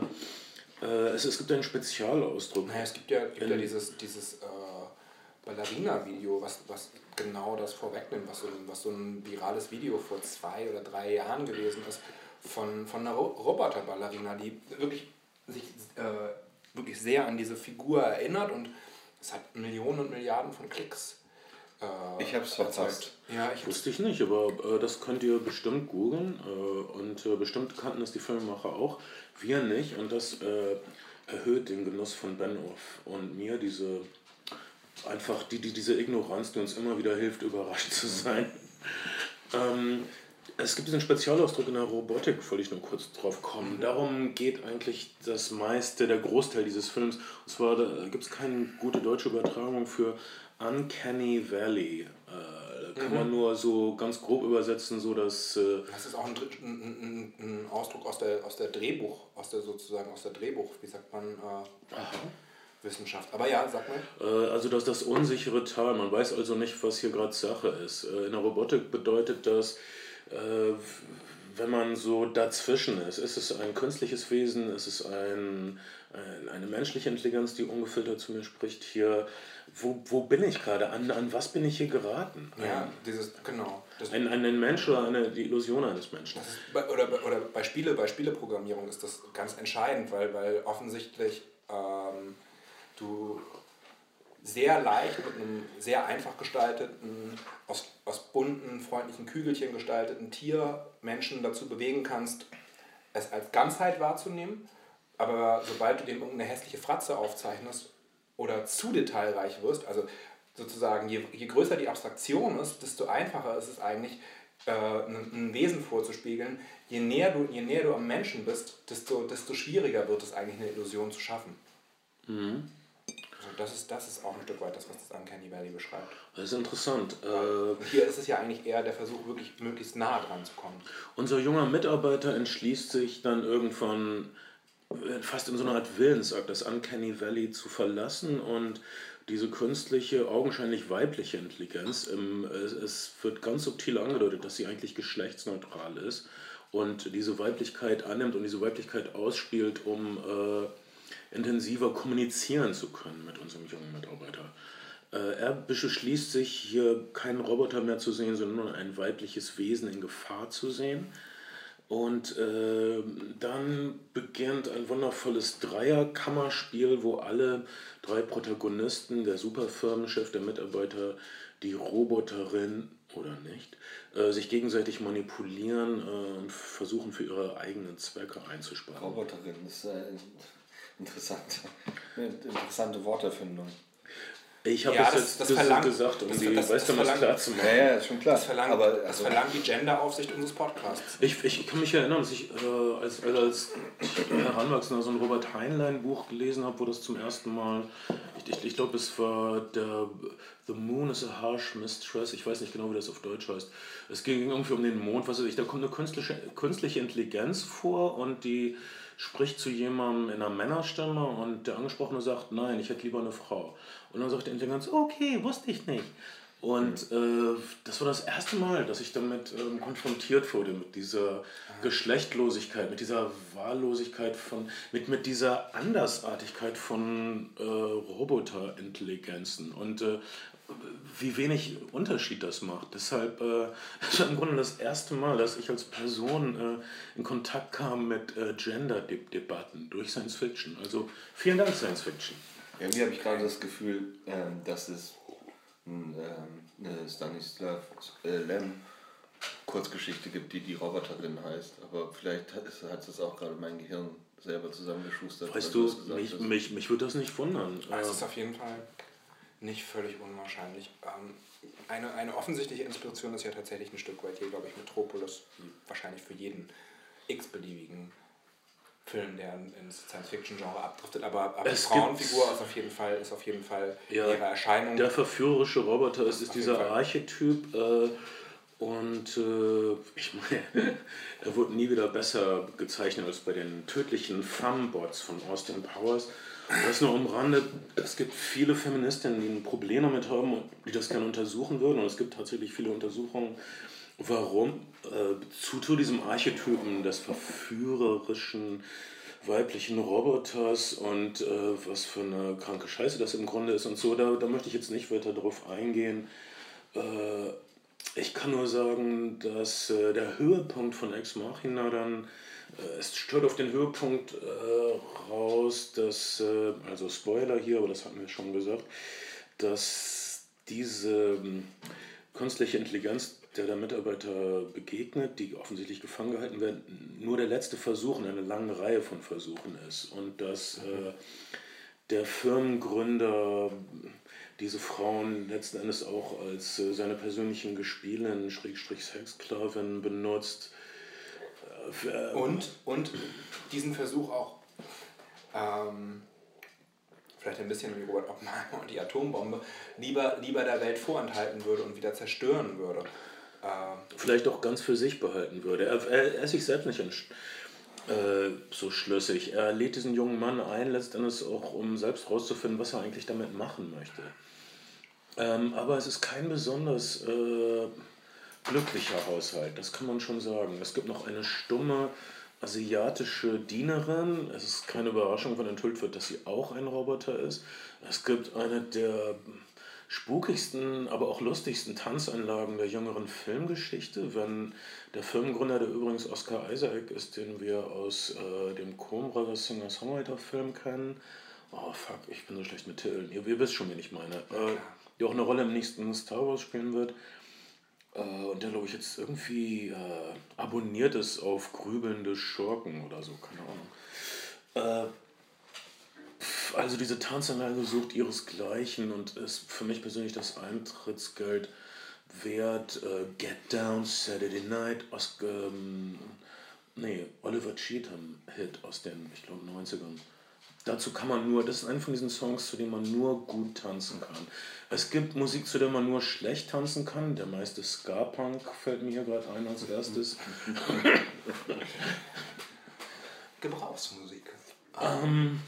Äh, es, es gibt einen Spezialausdruck.
Naja, es gibt ja, gibt ja dieses, dieses äh, Ballerina-Video, was, was genau das vorwegnimmt, was so, ein, was so ein virales Video vor zwei oder drei Jahren gewesen ist, von, von einer Ro Roboter-Ballerina, die wirklich sich äh, wirklich sehr an diese Figur erinnert und es hat Millionen und Milliarden von Klicks.
Äh, ich habe es verpasst.
Ja, ich Wusste ich nicht, aber äh, das könnt ihr bestimmt googeln äh, und äh, bestimmt kannten es die Filmemacher auch, wir nicht und das äh, erhöht den Genuss von Benioff und mir diese einfach die, die, diese Ignoranz, die uns immer wieder hilft, *laughs* überrascht zu sein. Ähm, es gibt diesen Spezialausdruck in der Robotik, wollte ich nur kurz drauf kommen. Mhm. Darum geht eigentlich das meiste, der Großteil dieses Films. Und zwar gibt es keine gute deutsche Übertragung für Uncanny Valley. Kann mhm. man nur so ganz grob übersetzen, so dass. Äh,
das ist auch ein, ein, ein, Ausdruck aus der, aus der Drehbuch, aus der sozusagen aus der Drehbuch, wie sagt man, äh, Wissenschaft. Aber ja, sag mal.
Äh, also das das unsichere Tal. Man weiß also nicht, was hier gerade Sache ist. Äh, in der Robotik bedeutet das, äh, wenn man so dazwischen ist. Ist es ein künstliches Wesen? Ist es ein, eine menschliche Intelligenz, die ungefiltert zu mir spricht? Hier wo, wo bin ich gerade? An, an was bin ich hier geraten?
Ja, dieses, genau.
ein, ein Mensch oder eine, die Illusion eines Menschen.
Bei, oder, oder bei, Spiele, bei Spieleprogrammierung ist das ganz entscheidend, weil, weil offensichtlich ähm, du sehr leicht mit einem sehr einfach gestalteten, aus, aus bunten, freundlichen Kügelchen gestalteten Tier Menschen dazu bewegen kannst, es als Ganzheit wahrzunehmen. Aber sobald du dem irgendeine hässliche Fratze aufzeichnest, oder zu detailreich wirst, also sozusagen je, je größer die Abstraktion ist, desto einfacher ist es eigentlich, äh, ein, ein, Wesen vorzuspiegeln. Je näher, du, je näher du am Menschen bist, desto, desto schwieriger wird es eigentlich, eine Illusion zu schaffen. Mhm. Also das, ist, das ist auch ein Stück weit das, was das Uncanny Valley beschreibt.
Das ist interessant.
Äh, hier ist es ja eigentlich eher der Versuch, wirklich möglichst nah dran zu kommen.
Unser junger Mitarbeiter entschließt sich dann irgendwann fast in so einer Art Willensakt, das Uncanny Valley zu verlassen und diese künstliche, augenscheinlich weibliche Intelligenz, im, es, es wird ganz subtil angedeutet, dass sie eigentlich geschlechtsneutral ist und diese Weiblichkeit annimmt und diese Weiblichkeit ausspielt, um äh, intensiver kommunizieren zu können mit unserem jungen Mitarbeiter. Äh, er beschließt sich, hier keinen Roboter mehr zu sehen, sondern nur ein weibliches Wesen in Gefahr zu sehen und äh, dann beginnt ein wundervolles Dreierkammerspiel, wo alle drei Protagonisten, der Superfirmenchef, der Mitarbeiter, die Roboterin oder nicht, äh, sich gegenseitig manipulieren äh, und versuchen für ihre eigenen Zwecke einzusparen.
Roboterin ist äh, interessant. Eine *laughs* interessante Worterfindung.
Ich habe ja, das, das, das verlangt, gesagt, um das, die das, weißt du, was klar zu machen.
Ja, ja, schon klar.
Das verlangt, Aber, also, das verlangt die Genderaufsicht unseres Podcasts.
Ich, ich kann mich erinnern, dass ich äh, als, als, als Heranwachsender so ein Robert Heinlein-Buch gelesen habe, wo das zum ersten Mal, ich, ich, ich glaube, es war der The Moon is a Harsh Mistress, ich weiß nicht genau, wie das auf Deutsch heißt. Es ging irgendwie um den Mond, was weiß ich, da kommt eine künstliche, künstliche Intelligenz vor und die spricht zu jemandem in einer Männerstimme und der Angesprochene sagt, nein, ich hätte lieber eine Frau. Und dann sagt der Intelligenz, okay, wusste ich nicht. Und äh, das war das erste Mal, dass ich damit ähm, konfrontiert wurde, mit dieser Geschlechtlosigkeit, mit dieser Wahllosigkeit, von, mit, mit dieser Andersartigkeit von äh, Roboterintelligenzen und äh, wie wenig Unterschied das macht. Deshalb äh, ist im Grunde das erste Mal, dass ich als Person äh, in Kontakt kam mit äh, Gender-Debatten durch Science Fiction. Also vielen Dank, Science Fiction.
Irgendwie habe ich gerade das Gefühl, ähm, dass es ähm, eine Stanislav äh, Lem Kurzgeschichte gibt, die die Roboterin heißt. Aber vielleicht hat es, es auch gerade mein Gehirn selber zusammengeschustert.
Weißt du, mich, mich, mich würde das nicht wundern.
Es ist auf jeden Fall nicht völlig unwahrscheinlich. Ähm, eine, eine offensichtliche Inspiration ist ja tatsächlich ein Stück weit hier, glaube ich, Metropolis, wahrscheinlich für jeden x-beliebigen Film, der ins Science-Fiction-Genre abdriftet, aber, aber die Frauenfigur ist auf jeden Fall, ist auf jeden Fall ja, ihre Erscheinung.
Der verführerische Roboter ist, ist dieser Archetyp äh, und äh, ich meine, *laughs* er wurde nie wieder besser gezeichnet als bei den tödlichen Fembots von Austin Powers. Das nur umrandet, es gibt viele Feministinnen, die ein Problem damit haben und die das gerne untersuchen würden. Und es gibt tatsächlich viele Untersuchungen, warum äh, zu, zu diesem Archetypen des verführerischen weiblichen Roboters und äh, was für eine kranke Scheiße das im Grunde ist und so. Da, da möchte ich jetzt nicht weiter drauf eingehen. Äh, ich kann nur sagen, dass äh, der Höhepunkt von Ex Machina dann, es stört auf den Höhepunkt äh, raus, dass, äh, also Spoiler hier, aber das hatten wir schon gesagt, dass diese ähm, künstliche Intelligenz der der Mitarbeiter begegnet, die offensichtlich gefangen gehalten werden, nur der letzte Versuch in einer langen Reihe von Versuchen ist. Und dass äh, der Firmengründer diese Frauen letzten Endes auch als äh, seine persönlichen Gespielinnen, Schrägstrich Sexsklaven benutzt.
Äh, und, und diesen Versuch auch ähm, vielleicht ein bisschen wie Robert Oppenheimer und die Atombombe, lieber, lieber der Welt vorenthalten würde und wieder zerstören würde.
Ähm, vielleicht auch ganz für sich behalten würde. Er, er, er ist sich selbst nicht äh, so schlüssig. Er lädt diesen jungen Mann ein, letztendlich auch, um selbst herauszufinden, was er eigentlich damit machen möchte. Ähm, aber es ist kein besonders äh, glücklicher Haushalt, das kann man schon sagen. Es gibt noch eine stumme asiatische Dienerin. Es ist keine Überraschung, wenn enthüllt wird, dass sie auch ein Roboter ist. Es gibt eine der spukigsten, aber auch lustigsten Tanzanlagen der jüngeren Filmgeschichte, wenn der Filmgründer, der übrigens Oscar Isaac ist, den wir aus äh, dem Coen Brothers Singer-Songwriter-Film kennen. Oh fuck, ich bin so schlecht mit Titeln. Ihr, ihr wisst schon, wen ich meine. Äh, die auch eine Rolle im nächsten Star Wars spielen wird. Äh, und der, glaube ich, jetzt irgendwie äh, abonniert ist auf grübelnde Schurken oder so, keine Ahnung. Äh, also diese Tanzanlage sucht ihresgleichen und ist für mich persönlich das Eintrittsgeld wert. Äh, Get Down, Saturday Night, aus, ähm, nee, Oliver Cheatham Hit aus den, ich glaube, 90ern. Dazu kann man nur, das ist einer von diesen Songs, zu denen man nur gut tanzen kann. Es gibt Musik, zu der man nur schlecht tanzen kann. Der meiste Ska-Punk fällt mir hier gerade ein als erstes.
Gebrauchsmusik.
Ähm,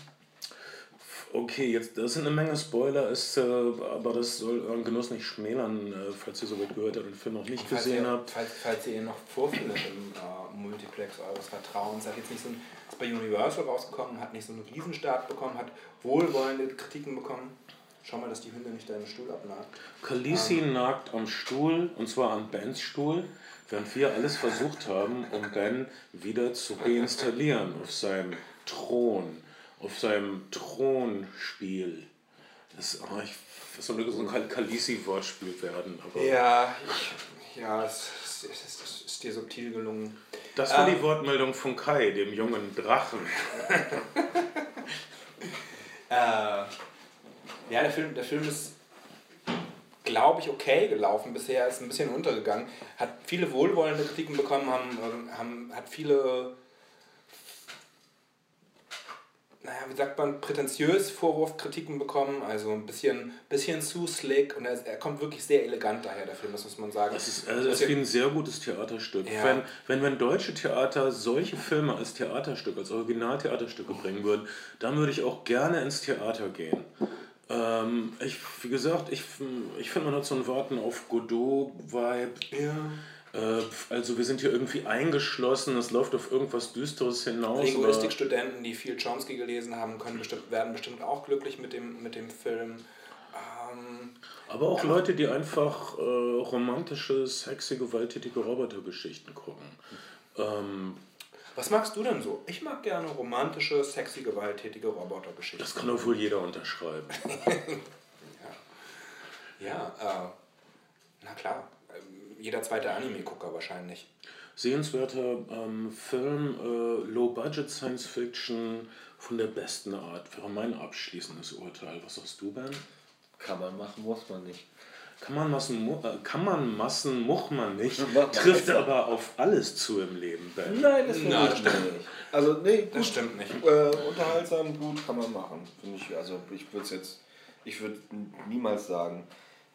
Okay, jetzt das sind eine Menge Spoiler, ist, äh, aber das soll euren Genuss nicht schmälern, äh, falls ihr so weit gehört habt und den Film noch nicht falls gesehen
ihr,
habt.
Falls, falls ihr ihn noch vorfindet im äh, Multiplex eures Vertrauens, hat jetzt nicht so ein, ist bei Universal rausgekommen, hat nicht so einen Riesenstart bekommen, hat wohlwollende Kritiken bekommen. Schau mal, dass die Hunde nicht deinen Stuhl abnagt.
Khaleesi ähm. nagt am Stuhl, und zwar an Bens Stuhl, während wir alles versucht haben, um Ben wieder zu reinstallieren auf seinem Thron auf seinem Thronspiel. Das, oh, ich, das soll so ein Kalisi-Wortspiel werden.
Aber ja, ich, ja, es, es, es, es, ist dir subtil gelungen.
Das war ähm, die Wortmeldung von Kai, dem jungen Drachen. *laughs*
äh, ja, der Film, der Film ist, glaube ich, okay gelaufen bisher, ist ein bisschen untergegangen. Hat viele wohlwollende Kritiken bekommen, haben, haben, hat viele naja, wie sagt man, prätentiös Vorwurfkritiken bekommen, also ein bisschen, bisschen zu slick und er, er kommt wirklich sehr elegant daher, der Film, das muss man sagen.
Das ist, also das ist wie ein sehr gutes Theaterstück. Ja. Wenn, wenn, wenn deutsche Theater solche Filme als Theaterstück, als Originaltheaterstücke bringen würden, dann würde ich auch gerne ins Theater gehen. Ähm, ich, wie gesagt, ich, ich finde, man hat so ein Warten auf Godot-Vibe.
Ja.
Äh, also wir sind hier irgendwie eingeschlossen, es läuft auf irgendwas Düsteres hinaus.
Linguistikstudenten, die viel Chomsky gelesen haben, können bestimmt, werden bestimmt auch glücklich mit dem, mit dem Film. Ähm,
aber auch ja. Leute, die einfach äh, romantische, sexy, gewalttätige Robotergeschichten gucken. Ähm,
was magst du denn so? Ich mag gerne romantische, sexy, gewalttätige Robotergeschichten.
Das kann doch wohl jeder unterschreiben. *laughs*
ja, ja äh, na klar jeder zweite Anime-Gucker wahrscheinlich.
Sehenswerter ähm, Film, äh, Low-Budget Science-Fiction von der besten Art, wäre mein abschließendes Urteil. Was sagst du, Ben?
Kann man machen, muss man nicht.
Kann man Massen, äh, kann man Massen, muss man nicht. *laughs* Trifft aber auf alles zu im Leben, Ben.
Nein, das, Nein, das stimmt nicht. Also, nee, gut,
das stimmt nicht.
Äh, unterhaltsam, gut, kann man machen. Finde ich, also ich würde jetzt, ich würde niemals sagen,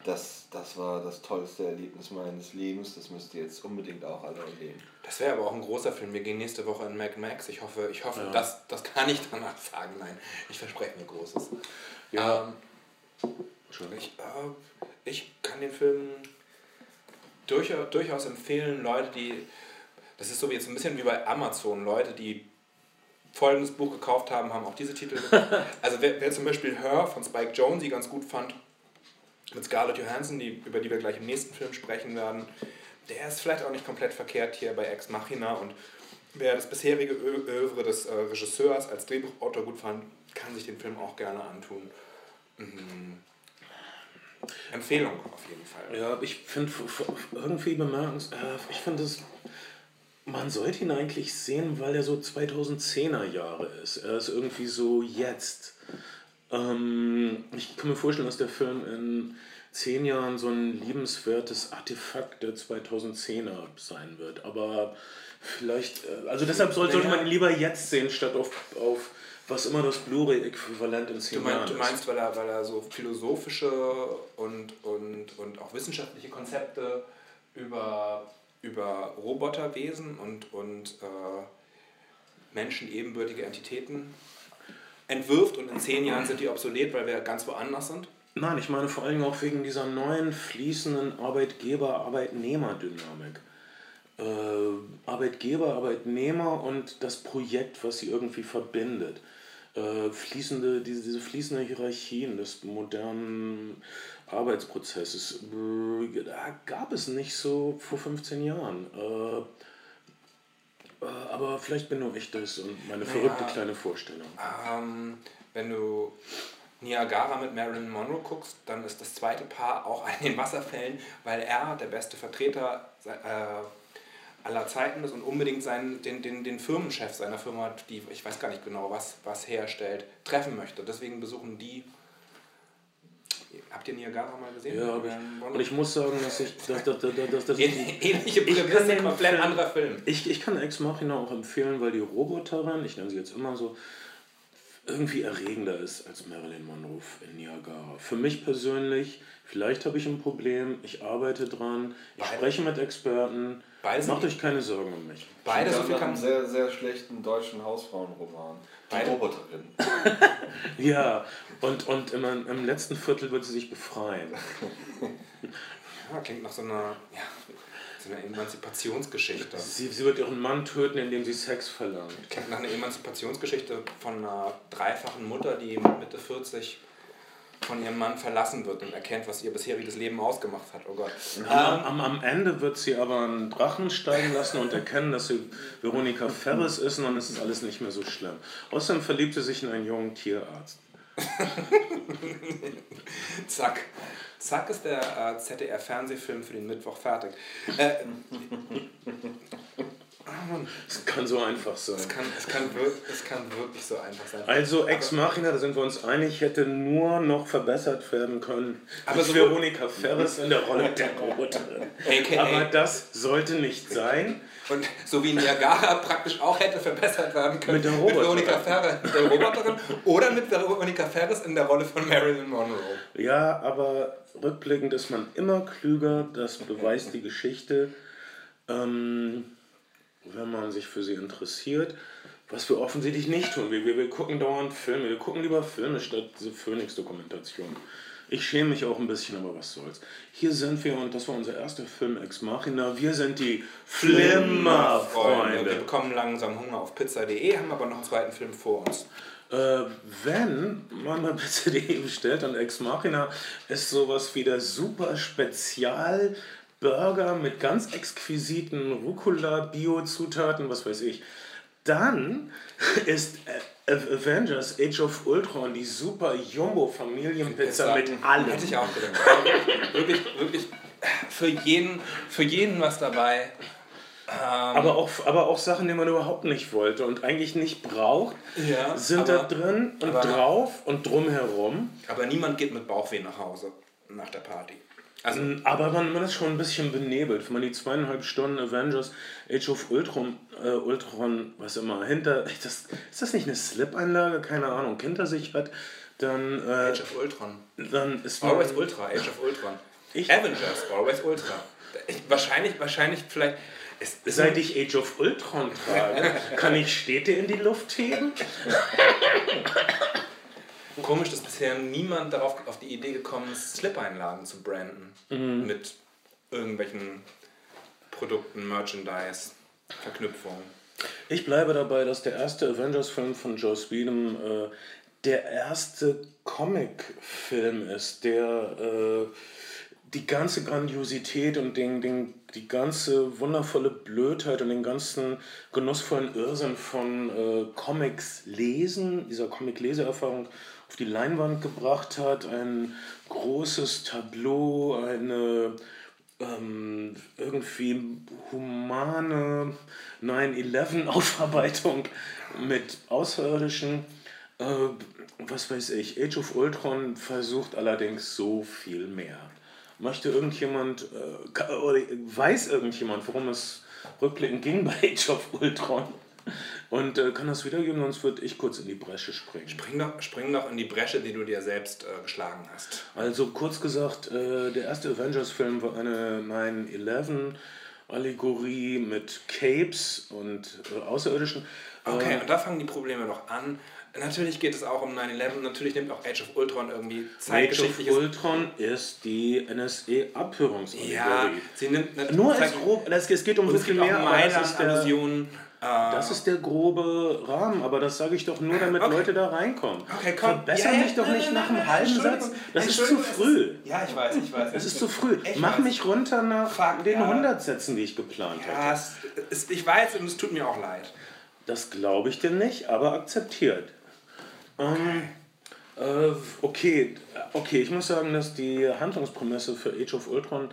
das, das war das tollste Erlebnis meines Lebens. Das müsst ihr jetzt unbedingt auch alle erleben.
Das wäre aber auch ein großer Film. Wir gehen nächste Woche in Mad Max. Ich hoffe, ich hoffe, ja. das, das kann ich danach sagen. Nein, ich verspreche mir Großes. Ja. Ähm, ich, äh, ich kann den Film durchaus, durchaus empfehlen. Leute, die. Das ist so jetzt ein bisschen wie bei Amazon. Leute, die folgendes Buch gekauft haben, haben auch diese Titel. *laughs* also wer, wer zum Beispiel Her von Spike Jonze ganz gut fand, mit Scarlett Johansson, die, über die wir gleich im nächsten Film sprechen werden, der ist vielleicht auch nicht komplett verkehrt hier bei Ex Machina und wer das bisherige Övre des äh, Regisseurs als Drehbuchautor gut fand, kann sich den Film auch gerne antun. Mhm. Empfehlung auf jeden Fall.
Ja, ich finde irgendwie bemerkenswert, äh, ich finde es man sollte ihn eigentlich sehen, weil er so 2010er Jahre ist. Er ist irgendwie so jetzt. Ähm, ich kann mir vorstellen, dass der Film in zehn Jahren so ein liebenswertes Artefakt der 2010er sein wird. Aber vielleicht, äh, also deshalb sollte man ihn lieber jetzt sehen, statt auf, auf was immer das Blu-ray-Äquivalent in zehn
du
Jahren
ist. Du meinst, weil er, weil er so philosophische und, und, und auch wissenschaftliche Konzepte über über Roboterwesen und, und äh, Menschen ebenbürtige Entitäten entwirft und in zehn Jahren sind die obsolet, weil wir ganz woanders sind?
Nein, ich meine vor allem auch wegen dieser neuen fließenden Arbeitgeber-Arbeitnehmer-Dynamik. Äh, Arbeitgeber, Arbeitnehmer und das Projekt, was sie irgendwie verbindet. Äh, fließende, diese, diese fließende Hierarchien des modernen Arbeitsprozesses äh, gab es nicht so vor 15 Jahren. Äh, aber vielleicht bin nur ich das und meine verrückte naja, kleine Vorstellung.
Ähm, wenn du Niagara mit Marilyn Monroe guckst, dann ist das zweite Paar auch an den Wasserfällen, weil er der beste Vertreter äh, aller Zeiten ist und unbedingt seinen, den, den, den Firmenchef seiner Firma, die ich weiß gar nicht genau was, was herstellt, treffen möchte. Deswegen besuchen die Habt ihr Niagara mal gesehen?
Ja, und ich muss sagen, dass ich. Dass, dass, dass, dass, *laughs*
Ähnliche Prämisse, ein komplett anderer Film.
Ich, ich kann Ex Machina auch empfehlen, weil die Roboterin, ich nenne sie jetzt immer so, irgendwie erregender ist als Marilyn Monroe in Niagara. Für mich persönlich, vielleicht habe ich ein Problem, ich arbeite dran, ich Beide. spreche mit Experten. Beide Macht euch keine Sorgen um mich.
Beide so viel einen sehr, sehr schlechten deutschen Hausfrauenroman. Die Roboterin. *laughs*
ja, und, und im, im letzten Viertel wird sie sich befreien. *laughs*
Ja, klingt nach so einer, ja, so einer Emanzipationsgeschichte.
Sie, sie wird ihren Mann töten, indem sie Sex verlangt.
Klingt nach einer Emanzipationsgeschichte von einer dreifachen Mutter, die Mitte 40 von ihrem Mann verlassen wird und erkennt, was ihr bisheriges Leben ausgemacht hat. Oh Gott.
Ja, am, am Ende wird sie aber einen Drachen steigen lassen und erkennen, dass sie Veronika Ferris ist und dann ist es alles nicht mehr so schlimm. Außerdem verliebt sie sich in einen jungen Tierarzt. *laughs*
Zack. Zack ist der äh, ZDR-Fernsehfilm für den Mittwoch fertig. Äh,
es kann so einfach sein.
Es kann, es, kann wirklich, es kann wirklich so einfach sein.
Also Ex Machina, da sind wir uns einig, hätte nur noch verbessert werden können. Aber so Veronika Ferris in der Rolle der Roboterin. Aber das sollte nicht sein.
Und so wie Niagara praktisch auch hätte verbessert werden können.
Mit der Roboterin. Mit
Veronika Ferris, mit der Roboterin oder mit Veronika Ferris in der Rolle von Marilyn Monroe.
Ja, aber rückblickend ist man immer klüger, das beweist die Geschichte. Ähm, wenn man sich für sie interessiert, was wir offensichtlich nicht tun. Wir, wir, wir gucken dauernd Filme, wir gucken lieber Filme statt diese Phoenix-Dokumentation. Ich schäme mich auch ein bisschen, aber was soll's. Hier sind wir und das war unser erster Film Ex Machina. Wir sind die Flimmer-Freunde.
Wir bekommen langsam Hunger auf pizza.de, haben aber noch einen zweiten Film vor uns.
Äh, wenn man bei *laughs* pizza.de bestellt und Ex Machina ist sowas wie der super Spezial Burger mit ganz exquisiten Rucola-Bio-Zutaten, was weiß ich. Dann *laughs* ist Avengers Age of Ultron die super Jumbo-Familienpizza mit allem.
Hätte ich auch gedacht. wirklich, wirklich für jeden, für jeden was dabei.
Ähm, aber, auch, aber auch Sachen, die man überhaupt nicht wollte und eigentlich nicht braucht, ja, sind aber, da drin und drauf und drumherum.
Aber niemand geht mit Bauchweh nach Hause nach der Party.
Also, aber man, man ist schon ein bisschen benebelt. Wenn man die zweieinhalb Stunden Avengers Age of Ultron, äh, Ultron was immer, hinter. *laughs* Das, ist das nicht eine Slip-Einlage? Keine Ahnung, hinter sich hat, dann. Äh,
Age of Ultron.
Dann ist
man, Always Ultra, Age of Ultron. Ich, Avengers, Always Ultra. Ich, wahrscheinlich, wahrscheinlich vielleicht.
Es, Seit ich Age of Ultron trage, kann ich Städte in die Luft heben? *laughs*
Komisch, dass bisher niemand darauf auf die Idee gekommen ist, Slip-Einlagen zu branden. Mhm. Mit irgendwelchen Produkten, Merchandise, Verknüpfungen.
Ich bleibe dabei, dass der erste Avengers-Film von Joss Whedon äh, der erste Comic-Film ist, der äh, die ganze Grandiosität und den, den, die ganze wundervolle Blödheit und den ganzen genussvollen Irrsinn von äh, Comics lesen, dieser Comic-Leseerfahrung auf die Leinwand gebracht hat. Ein großes Tableau, eine ähm, irgendwie humane 9-11-Aufarbeitung mit Außerirdischen. Äh, was weiß ich, Age of Ultron versucht allerdings so viel mehr. Möchte irgendjemand, äh, oder weiß irgendjemand, worum es rückblickend ging *laughs* bei Age of Ultron? Und äh, kann das wiedergeben, sonst würde ich kurz in die Bresche springen.
Spring doch, spring doch in die Bresche, die du dir selbst äh, geschlagen hast.
Also kurz gesagt, äh, der erste Avengers-Film war eine 9-11-Allegorie mit Capes und äh, Außerirdischen.
Okay,
Äh,
und da fangen die Probleme noch an. Natürlich geht es auch um 9-11, natürlich nimmt auch Age of Ultron irgendwie
Age of
zeitgeschichtliches...
Ultron ist die NSE-Abhörungsallegorie.
Ja, sie nimmt... ne-
Nur als grob, es, es geht um so viel mehr, das ist, der,
Maidan-Allusionen. Äh,
das ist der grobe Rahmen, aber das sage ich doch nur, damit
Okay.
Leute da reinkommen.
Okay, komm.
Verbessern
Ja, ja,
dich doch nicht nach einem halben. Satz. Das ist zu früh.
ja, ich weiß, ich weiß.
Es ist zu früh.
Ich
Mach
weiß.
mich runter nach
Fuck,
den
ja.
100 Sätzen, die ich geplant
Ja,
hatte.
es, es, ich weiß und es tut mir auch leid.
Das glaube ich dir nicht, aber akzeptiert. Ähm, äh, okay, okay, ich muss sagen, dass die Handlungsprämisse für Age of Ultron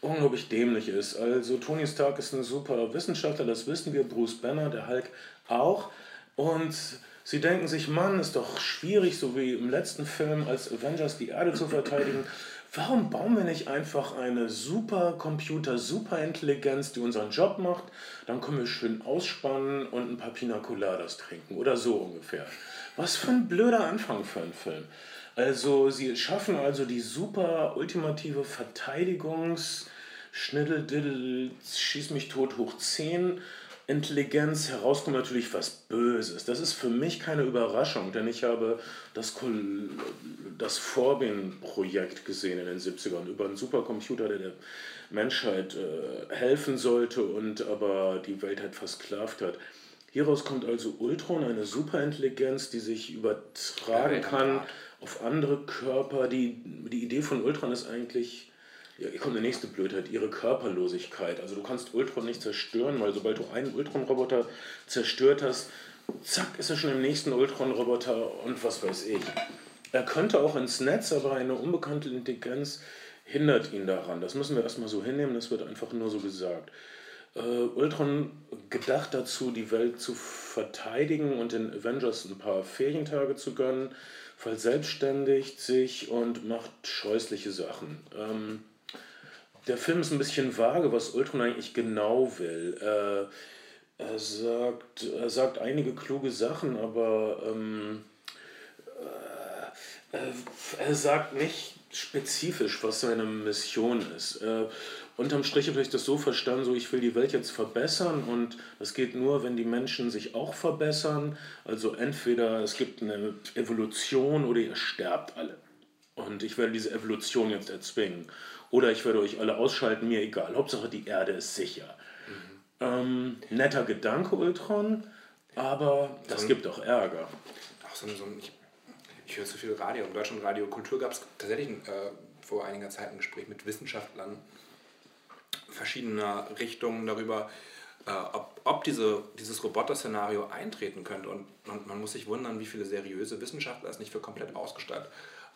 unglaublich dämlich ist. Also Tony Stark ist ein super Wissenschaftler, das wissen wir, Bruce Banner, der Hulk auch. Und sie denken sich, Mann, ist doch schwierig, so wie im letzten Film als Avengers die Erde zu verteidigen. Warum bauen wir nicht einfach eine Supercomputer, Superintelligenz, die unseren Job macht? Dann können wir schön ausspannen und ein paar Pina Coladas trinken oder so ungefähr. Was für ein blöder Anfang für einen Film. Also sie schaffen also die super ultimative Verteidigungs Schniddel-Diddel, schieß mich tot hoch 10 Intelligenz, herauskommt natürlich was Böses. Das ist für mich keine Überraschung, denn ich habe das, das Forbin-Projekt gesehen in den 70ern über einen Supercomputer, der der Menschheit äh, helfen sollte und aber die Welt halt versklavt hat. Hieraus kommt also Ultron, eine Superintelligenz, die sich übertragen kann auf andere Körper. Die, die Idee von Ultron ist eigentlich ja, hier kommt eine nächste Blödheit, ihre Körperlosigkeit. Also du kannst Ultron nicht zerstören, weil sobald du einen Ultron-Roboter zerstört hast, zack, ist er schon im nächsten Ultron-Roboter und was weiß ich. Er könnte auch ins Netz, aber eine unbekannte Intelligenz hindert ihn daran. Das müssen wir erstmal so hinnehmen, das wird einfach nur so gesagt. Äh, Ultron gedacht dazu, die Welt zu verteidigen und den Avengers ein paar Ferientage zu gönnen, verselbstständigt sich und macht scheußliche Sachen. Ähm, der Film ist ein bisschen vage, was Ultron eigentlich genau will. Äh, er, sagt, er sagt einige kluge Sachen, aber ähm, äh, er, er sagt nicht spezifisch, was seine Mission ist. Äh, unterm Strich habe ich das so verstanden, so ich will die Welt jetzt verbessern und das geht nur, wenn die Menschen sich auch verbessern. Also entweder es gibt eine Evolution oder ihr sterbt alle. Und ich werde diese Evolution jetzt erzwingen. Oder ich werde euch alle ausschalten, mir egal. Hauptsache die Erde ist sicher. Ähm, netter Gedanke, Ultron, aber das gibt auch Ärger.
Auch so, ein- so ein, ich, ich höre zu viel Radio. Im Deutschen Radio Kultur gab es tatsächlich ein, äh, vor einiger Zeit ein Gespräch mit Wissenschaftlern verschiedener Richtungen darüber, äh, ob, ob diese, dieses Roboter-Szenario eintreten könnte. Und, und man muss sich wundern, wie viele seriöse Wissenschaftler es nicht für komplett ausgestellt,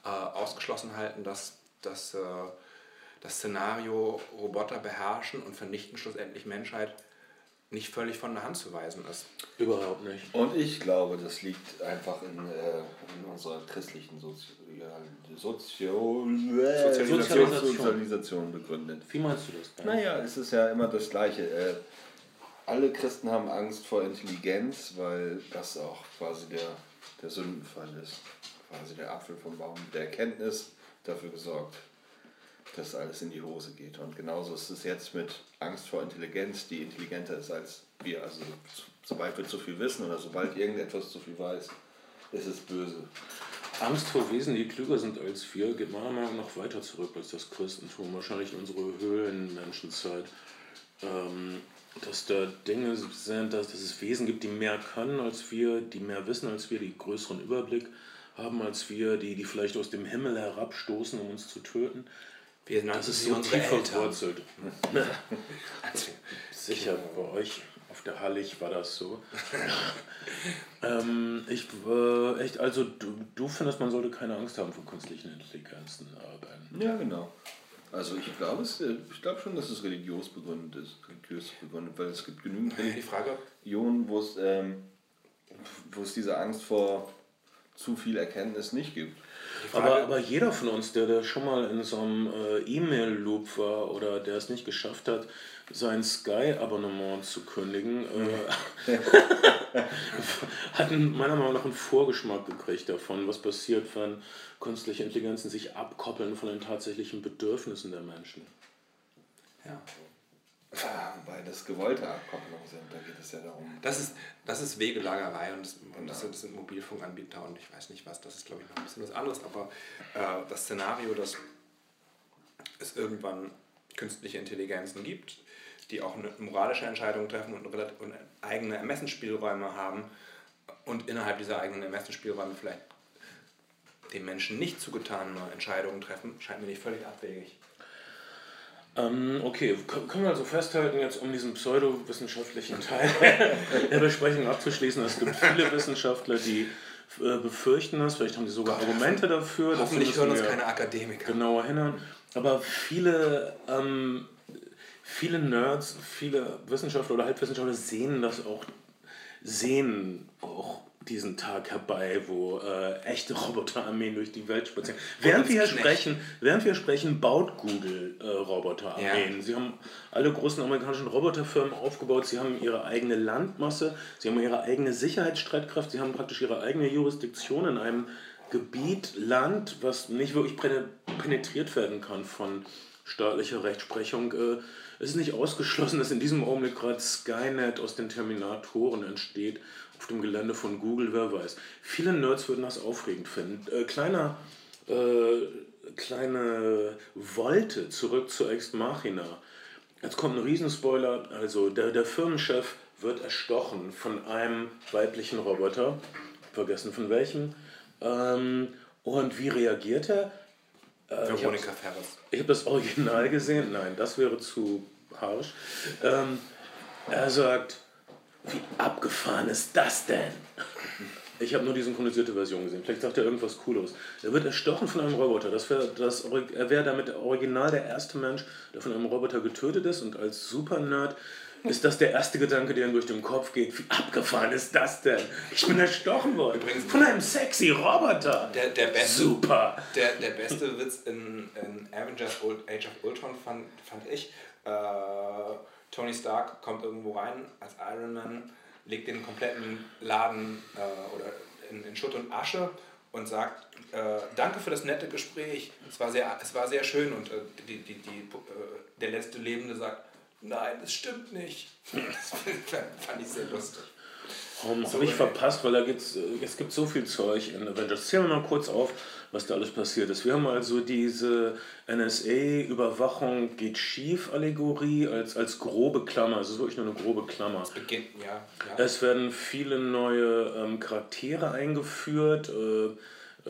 äh, ausgeschlossen halten, dass, dass äh, das Szenario Roboter beherrschen und vernichten schlussendlich Menschheit nicht völlig von der Hand zu weisen ist.
Überhaupt nicht.
Und ich glaube, das liegt einfach in, äh, in unserer christlichen Sozi Sozio
Sozialisation.
Sozialisation begründet.
Wie meinst du das?
Naja, es ist ja immer das Gleiche. Äh, alle Christen haben Angst vor Intelligenz, weil das auch quasi der, der Sündenfall ist. Quasi der Apfel vom Baum der Erkenntnis dafür gesorgt, dass alles in die Hose geht. Und genauso ist es jetzt mit Angst vor Intelligenz, die intelligenter ist als wir. Also so- sobald wir zu viel wissen oder sobald irgendetwas zu viel weiß, ist es böse.
Angst vor Wesen, die klüger sind als wir, geht meiner Meinung nach weiter zurück als das Christentum. Wahrscheinlich in unsere Höhlenmenschenzeit. Ähm, dass da Dinge sind, dass, dass es Wesen gibt, die mehr können als wir, die mehr wissen als wir, die größeren Überblick haben als wir, die, die vielleicht aus dem Himmel herabstoßen, um uns zu töten.
Wir
das ist so tief verwurzelt. *laughs* Sicher, bei euch auf der Hallig war das so. *laughs* ähm, ich, äh, echt, also du, du findest, man sollte keine Angst haben vor künstlichen Intelligenzen.
Arbeiten. Ja, genau. Also ich glaube es, äh, ich glaube schon, dass es religiös begründet ist, religiös begründet, weil es gibt genügend Religionen, wo es, ähm, wo es diese Angst vor zu viel Erkenntnis nicht gibt.
Aber, aber jeder von uns, der, der schon mal in so einem äh, E-Mail-Loop war oder der es nicht geschafft hat, sein Sky-Abonnement zu kündigen, äh, *laughs* hat meiner Meinung nach einen Vorgeschmack gekriegt davon, was passiert, wenn künstliche Intelligenzen sich abkoppeln von den tatsächlichen Bedürfnissen der Menschen.
Ja. *laughs* Wobei das gewollte Abkopplungen sind, da geht es ja darum.
Das ist, das ist Wegelagerei und, das, und das, das, sind Mobilfunkanbieter und ich weiß nicht was, das ist glaube ich noch ein bisschen was anderes, aber äh, das Szenario, dass es irgendwann künstliche Intelligenzen gibt, die auch eine moralische Entscheidung treffen und, und eigene Ermessensspielräume haben und innerhalb dieser eigenen Ermessensspielräume vielleicht dem Menschen nicht zugetane Entscheidungen treffen, scheint mir nicht völlig abwegig.
Ähm, okay, können wir also festhalten, jetzt um diesen pseudowissenschaftlichen *laughs* Teil *laughs* der Besprechung abzuschließen, es gibt viele Wissenschaftler, die äh, befürchten das, vielleicht haben sie sogar Gott, Argumente dafür.
Hoffentlich hören uns keine Akademiker.
Genauer hin. Aber viele, ähm, viele Nerds, viele Wissenschaftler oder Halbwissenschaftler sehen das auch, sehen auch diesen Tag herbei, wo äh, echte Roboterarmeen durch die Welt spazieren. Während wir, sprechen, während wir sprechen, baut Google äh, Roboterarmeen. Ja. Sie haben alle großen amerikanischen Roboterfirmen aufgebaut, sie haben ihre eigene Landmasse, sie haben ihre eigene Sicherheitsstreitkraft, sie haben praktisch ihre eigene Jurisdiktion in einem Gebiet, Land, was nicht wirklich penetriert werden kann von staatlicher Rechtsprechung. Äh, es ist nicht ausgeschlossen, dass in diesem Augenblick gerade Skynet aus den Terminatoren entsteht auf dem Gelände von Google, wer weiß. Viele Nerds würden das aufregend finden. Äh, kleiner, äh, kleine Wolte zurück zu Ex Machina. Jetzt kommt ein Riesenspoiler. Also der, der Firmenchef wird erstochen von einem weiblichen Roboter. Vergessen von welchem. Ähm, und wie reagiert er?
Äh, Veronika Ferris.
Ich habe das Original gesehen. Nein, das wäre zu harsch. Ähm, er sagt, wie abgefahren ist das denn? Ich habe nur die synchronisierte Version gesehen. Vielleicht sagt er irgendwas Cooles. Er wird erstochen von einem Roboter. Das wär, das, er wäre damit original der erste Mensch, der von einem Roboter getötet ist. Und als Super-Nerd ist das der erste Gedanke, der ihm durch den Kopf geht. Wie abgefahren ist das denn? Ich bin erstochen worden. Übrigens, von einem sexy Roboter.
Der, der beste,
Super.
Der, der beste Witz in, in Avengers Old Age of Ultron fand, fand ich. Äh, Tony Stark kommt irgendwo rein als Iron Man, legt den kompletten Laden äh, oder in, in, Schutt und Asche und sagt, äh, danke für das nette Gespräch, es war sehr, es war sehr schön und äh, die, die, die, äh, der letzte Lebende sagt, nein, es stimmt nicht. *laughs* Das fand ich sehr lustig.
Um, so, habe ich verpasst, weil da gibt's, äh, es gibt so viel Zeug in Avengers. Zählen wir mal kurz auf, was da alles passiert ist. Wir haben also diese NSA-Überwachung geht schief Allegorie als, als grobe Klammer. Es ist wirklich nur eine grobe Klammer.
Es beginnt, ja.
ja. Es werden viele neue ähm, Charaktere eingeführt. Äh,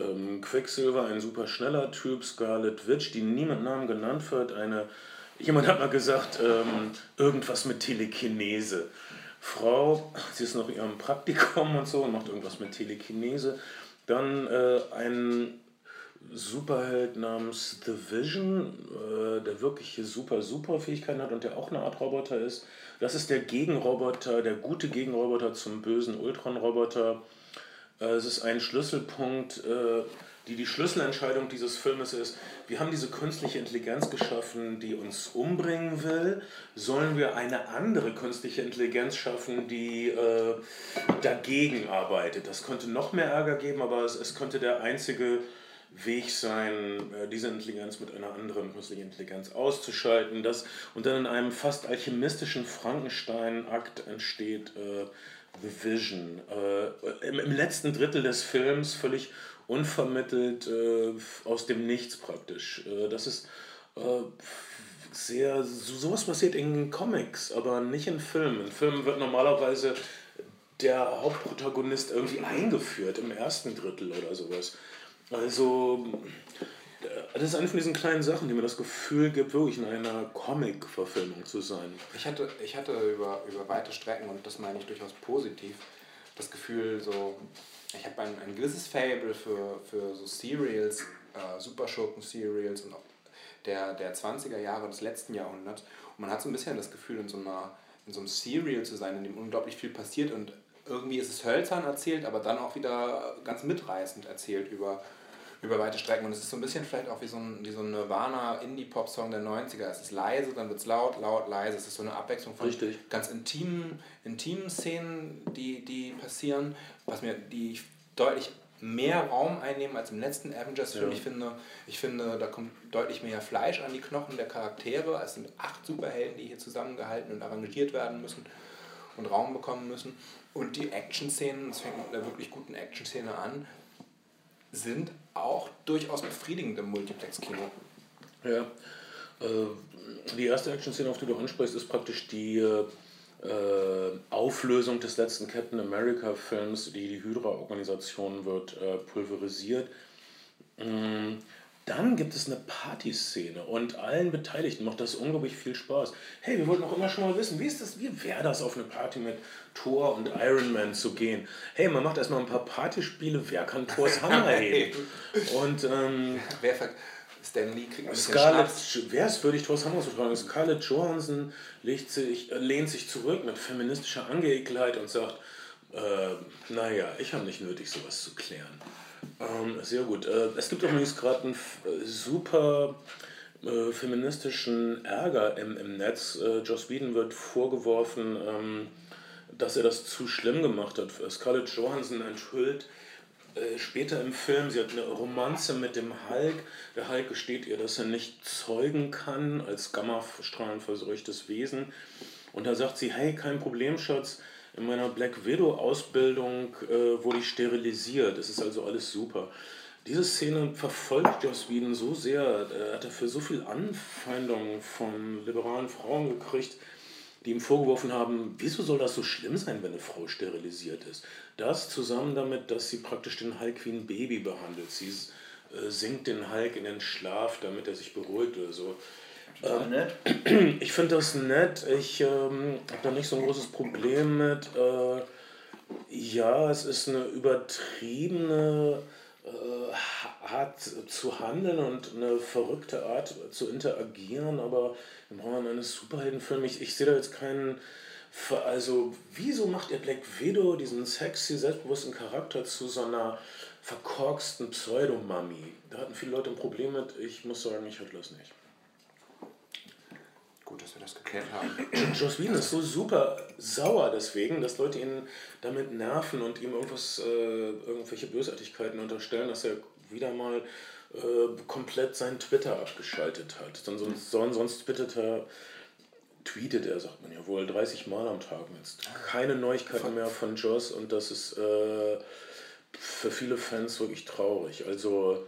ähm, Quicksilver, ein super schneller Typ, Scarlet Witch, die nie mit Namen genannt wird. Eine, jemand hat mal gesagt, ähm, irgendwas mit Telekinese. Frau, sie ist noch in ihrem Praktikum und so und macht irgendwas mit Telekinese. Dann äh, ein Superheld namens The Vision, äh, der wirklich super, super Fähigkeiten hat und der auch eine Art Roboter ist. Das ist der Gegenroboter, der gute Gegenroboter zum bösen Ultron-Roboter. Äh, es ist ein Schlüsselpunkt, äh, die die Schlüsselentscheidung dieses Filmes ist, wir haben diese künstliche Intelligenz geschaffen, die uns umbringen will. Sollen wir eine andere künstliche Intelligenz schaffen, die äh, dagegen arbeitet? Das könnte noch mehr Ärger geben, aber es, es könnte der einzige Weg sein, äh, diese Intelligenz mit einer anderen künstlichen Intelligenz auszuschalten. Das, und dann in einem fast alchemistischen Frankenstein-Akt entsteht äh, The Vision. Äh, im, im, letzten Drittel des Films völlig unvermittelt äh, aus dem Nichts praktisch. Äh, das ist äh, sehr, so, sowas passiert in Comics, aber nicht in Filmen. In Filmen wird normalerweise der Hauptprotagonist irgendwie eingeführt im ersten Drittel oder sowas. Also, das ist eine von diesen kleinen Sachen, die mir das Gefühl gibt, wirklich in einer Comic-Verfilmung zu sein.
Ich hatte, ich hatte über, über weite Strecken, und das meine ich durchaus positiv, das Gefühl, so, ich habe ein, ein gewisses Fable für, für so Serials, äh, Superschurken-Serials und auch der, der 20er Jahre des letzten Jahrhunderts. Und man hat so ein bisschen das Gefühl, in so, einer, in so einem Serial zu sein, in dem unglaublich viel passiert und irgendwie ist es hölzern erzählt, aber dann auch wieder ganz mitreißend erzählt über, über weite Strecken. Und es ist so ein bisschen vielleicht auch wie so ein, wie so ein Nirvana-Indie-Pop-Song der 90er. Es ist leise, dann wird es laut, laut, leise. Es ist so eine Abwechslung von
Richtig.
ganz intimen, intimen Szenen, die, die passieren, was mir, die ich deutlich mehr Raum einnehmen als im letzten Avengers-Film.
Ja.
Ich, finde, ich finde, da kommt deutlich mehr Fleisch an die Knochen der Charaktere. Es sind acht Superhelden, die hier zusammengehalten und arrangiert werden müssen und Raum bekommen müssen. Und die Action-Szenen, es fängt mit einer wirklich guten Action-Szene an, sind auch durchaus befriedigend im Multiplex-Kino.
Ja. Äh, die erste Action-Szene, auf die du ansprichst, ist praktisch die äh, Auflösung des letzten Captain America-Films. Die, die Hydra-Organisation wird äh, pulverisiert. Mm, Dann gibt es eine Partyszene und allen Beteiligten macht das unglaublich viel Spaß. Hey, wir wollten auch immer schon mal wissen, wie ist das, wie wäre das auf eine Party mit Thor und Iron Man zu gehen? Hey, man macht erstmal ein paar Partyspiele, wer kann Thors Hammer *laughs* heben? Und ähm,
Wer Stan Lee kriegt ein
Scarlett, wer ist würdig, Thors Hammer zu tragen? Scarlett Johansson legt sich, äh, lehnt sich zurück mit feministischer Angeekelheit und sagt, äh, naja, ich habe nicht nötig, sowas zu klären. Ähm, sehr gut. Äh, es gibt übrigens gerade einen äh, super äh, feministischen Ärger im, im Netz. Äh, Joss Whedon wird vorgeworfen, ähm, dass er das zu schlimm gemacht hat. Scarlett Johansson enthüllt äh, später im Film, sie hat eine Romanze mit dem Hulk. Der Hulk gesteht ihr, dass er nicht zeugen kann als gammastrahlenverseuchtes Wesen. Und da sagt sie, hey, kein Problem, Schatz, in meiner Black Widow-Ausbildung äh, wurde ich sterilisiert. Es ist also alles super. Diese Szene verfolgt Joss Whedon so sehr, er hat dafür so viel Anfeindungen von liberalen Frauen gekriegt, die ihm vorgeworfen haben, wieso soll das so schlimm sein, wenn eine Frau sterilisiert ist? Das zusammen damit, dass sie praktisch den Hulk wie ein Baby behandelt. Sie äh, singt den Hulk in den Schlaf, damit er sich beruhigt oder so.
Total nett. *clears throat*
Ich finde das nett. Ich ähm, habe da nicht so ein großes Problem mit. Äh, ja, es ist eine übertriebene äh, Art zu handeln und eine verrückte Art zu interagieren, aber im Rahmen eines Superheldenfilms, ich, ich sehe da jetzt keinen. Also, wieso macht ihr Black Widow diesen sexy, selbstbewussten Charakter zu so einer verkorksten Pseudomami? Da hatten viele Leute ein Problem mit. Ich muss sagen, ich hatte das nicht.
Gut, dass wir das geklärt haben.
Joss Whedon ist so super sauer deswegen, dass Leute ihn damit nerven und ihm irgendwas, äh, irgendwelche Bösartigkeiten unterstellen, dass er wieder mal äh, komplett seinen Twitter abgeschaltet hat. Dann sonst, sonst, sonst twittert er, tweetet er, sagt man ja wohl, 30 Mal am Tag jetzt. Keine Neuigkeiten mehr von Joss und das ist äh, für viele Fans wirklich traurig. Also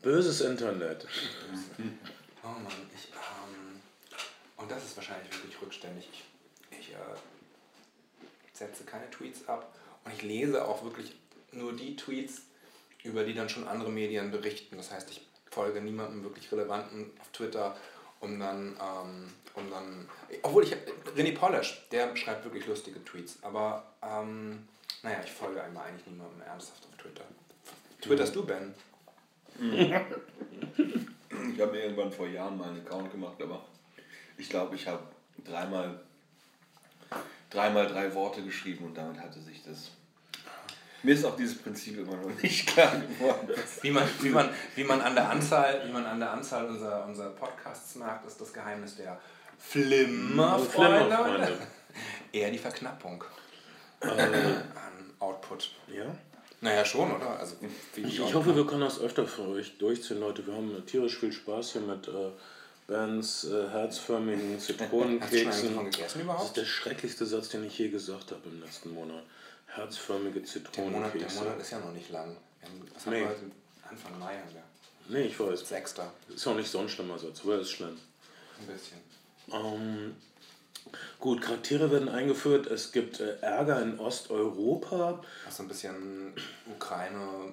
böses Internet. *laughs*
Oh Mann, ich, und das ist wahrscheinlich wirklich rückständig. Ich, ich äh, setze keine Tweets ab und ich lese auch wirklich nur die Tweets, über die dann schon andere Medien berichten. Das heißt, ich folge niemandem wirklich Relevanten auf Twitter, um dann, ähm, um dann, obwohl ich, René Polish, der schreibt wirklich lustige Tweets, aber ähm, naja, ich folge einmal eigentlich niemandem ernsthaft auf Twitter. Twitterst du, Ben?
Ich habe mir irgendwann vor Jahren mal einen Account gemacht, aber ich glaube, ich habe dreimal, dreimal drei Worte geschrieben und damit hatte sich das. Mir ist auch dieses Prinzip immer noch nicht klar geworden.
Wie man, wie man, wie man an der Anzahl, wie man an der Anzahl unserer, unserer Podcasts merkt, ist das Geheimnis der Flimmerfreunde.
Flimmerfreunde. *laughs*
Eher die Verknappung
Äh,
an Output.
ja?
Naja, schon, oder? Also,
Ich, ich hoffe, wir können das öfter für euch durchziehen, Leute. Wir haben tierisch viel Spaß hier mit äh, Bens äh, herzförmigen Zitronenkeksen. Das ist der schrecklichste Satz, den ich je gesagt habe im letzten Monat. Herzförmige
Der Monat, der
Zitronenkekse.
Monat ist ja noch nicht lang. Haben, was haben
Nee.
wir? Anfang Mai haben wir.
Nee, ich weiß.
Sechster.
Ist auch nicht so ein schlimmer Satz, aber er ist schlimm.
Ein bisschen.
Ähm, gut, Charaktere werden eingeführt. Es gibt äh, Ärger in Osteuropa.
Was so ein bisschen Ukraine,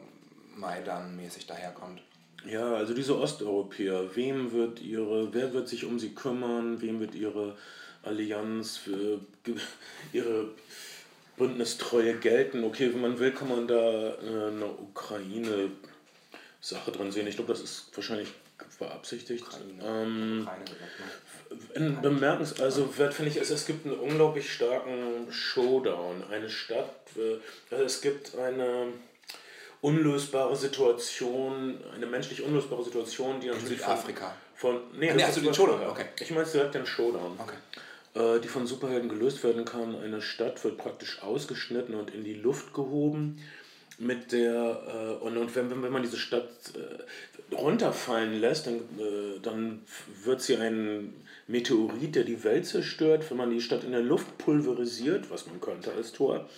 Maidan-mäßig daherkommt.
Ja, also diese Osteuropäer, wem wird ihre, wer wird sich um sie kümmern, wem wird ihre Allianz für ihre Bündnistreue gelten? Okay, wenn man will, kann man da äh, eine Ukraine-Sache drin sehen. Ich glaube, das ist wahrscheinlich beabsichtigt. Ähm,
Ukraine ne?
bemerkens, also finde ich, es, es gibt einen unglaublich starken Showdown. Eine Stadt, äh, also es gibt eine unlösbare Situation, eine menschlich unlösbare Situation, die
In
natürlich
Südafrika.
Von, nee,
Nee,
das
also den Showdown, okay.
Ich meine direkt den Showdown.
Okay.
Äh, die von Superhelden gelöst werden kann. Eine Stadt wird praktisch ausgeschnitten und in die Luft gehoben. Mit der, äh, und, und wenn, wenn wenn man diese Stadt äh, runterfallen lässt, dann, äh, dann wird sie ein Meteorit, der die Welt zerstört. Wenn man die Stadt in der Luft pulverisiert, was man könnte als Tor,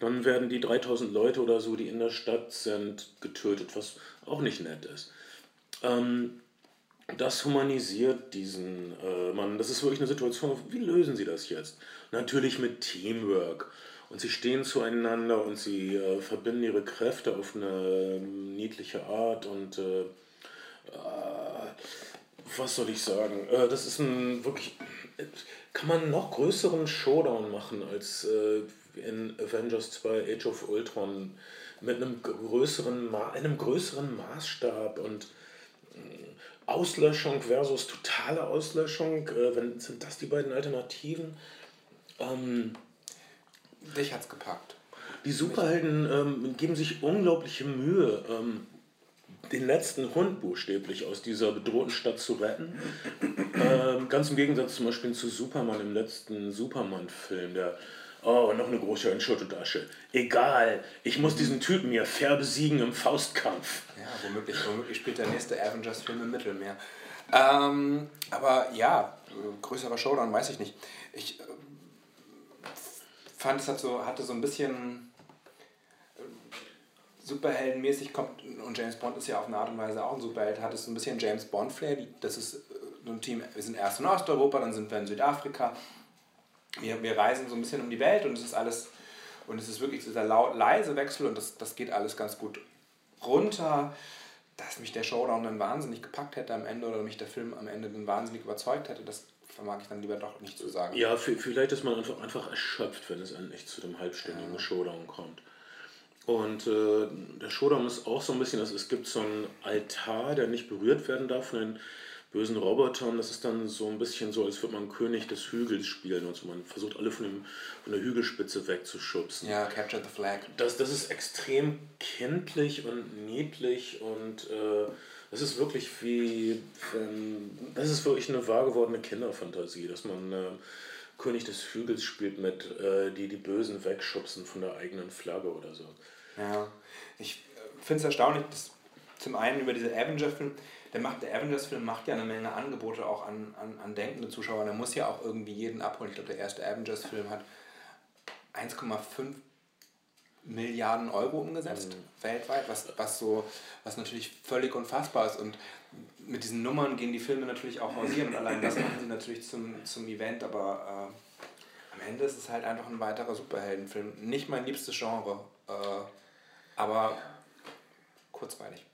dann werden die 3000 Leute oder so, die in der Stadt sind, getötet, was auch nicht nett ist. Ähm, das humanisiert diesen äh, Mann. Das ist wirklich eine Situation, wie lösen sie das jetzt? Natürlich mit Teamwork. Und sie stehen zueinander und sie äh, verbinden ihre Kräfte auf eine niedliche Art und äh, äh, was soll ich sagen? Äh, das ist ein wirklich. Kann man noch größeren Showdown machen als äh, in Avengers 2 Age of Ultron mit einem größeren, Ma einem größeren Maßstab und Auslöschung versus totale Auslöschung, äh, wenn, sind das die beiden Alternativen? Ähm,
Dich hat's gepackt.
die Superhelden ähm, geben sich unglaubliche Mühe, ähm, den letzten Hund buchstäblich aus dieser bedrohten Stadt zu retten. Ähm, ganz im Gegensatz zum Beispiel zu Superman im letzten Superman-Film, der Oh, noch eine große Entschuldigung. Egal, ich muss diesen Typen hier fair besiegen im Faustkampf.
Ja, womöglich, womöglich spielt der nächste Avengers-Film im Mittelmeer. Ähm, aber ja, größerer Showdown, weiß ich nicht. Ich äh, fand, es hat so, hatte so ein bisschen Superheldenmäßig kommt, und James Bond ist ja auf eine Art und Weise auch ein Superheld, hat es so ein bisschen James Bond-Flair. Das ist äh, so ein Team, wir sind erst in Osteuropa, dann sind wir in Südafrika. Wir, wir reisen so ein bisschen um die Welt und es ist alles, und es ist wirklich dieser laut, leise Wechsel und das, das geht alles ganz gut runter, dass mich der Showdown dann wahnsinnig gepackt hätte am Ende oder mich der Film am Ende dann wahnsinnig überzeugt hätte, das vermag ich dann lieber doch nicht zu sagen.
Ja, vielleicht ist man einfach, einfach erschöpft, wenn es endlich zu dem halbstündigen Showdown kommt. Und äh, der Showdown ist auch so ein bisschen, also es gibt so einen Altar, der nicht berührt werden darf von den bösen Robotern. Das ist dann so ein bisschen so, als würde man König des Hügels spielen und so. Man versucht alle von, dem, von der Hügelspitze wegzuschubsen.
Ja, Capture the Flag.
Das, das ist extrem kindlich und niedlich und äh, das ist wirklich wie, ähm, das ist wirklich eine wahr gewordene Kinderfantasie, dass man äh, König des Hügels spielt mit, äh, die die Bösen wegschubsen von der eigenen Flagge oder so.
Ja, ich finde es erstaunlich, dass zum einen über diese Avenger-Film, der, macht, der Avengers-Film macht ja eine Menge Angebote auch an, an, an denkende Zuschauer. Der muss ja auch irgendwie jeden abholen. Ich glaube, der erste Avengers-Film hat 1,5 Milliarden Euro umgesetzt weltweit, was, was, so, was natürlich völlig unfassbar ist. Und mit diesen Nummern gehen die Filme natürlich auch hausieren und allein das machen sie natürlich zum, zum Event, aber äh, am Ende ist es halt einfach ein weiterer Superheldenfilm. Nicht mein liebstes Genre, äh, aber kurzweilig.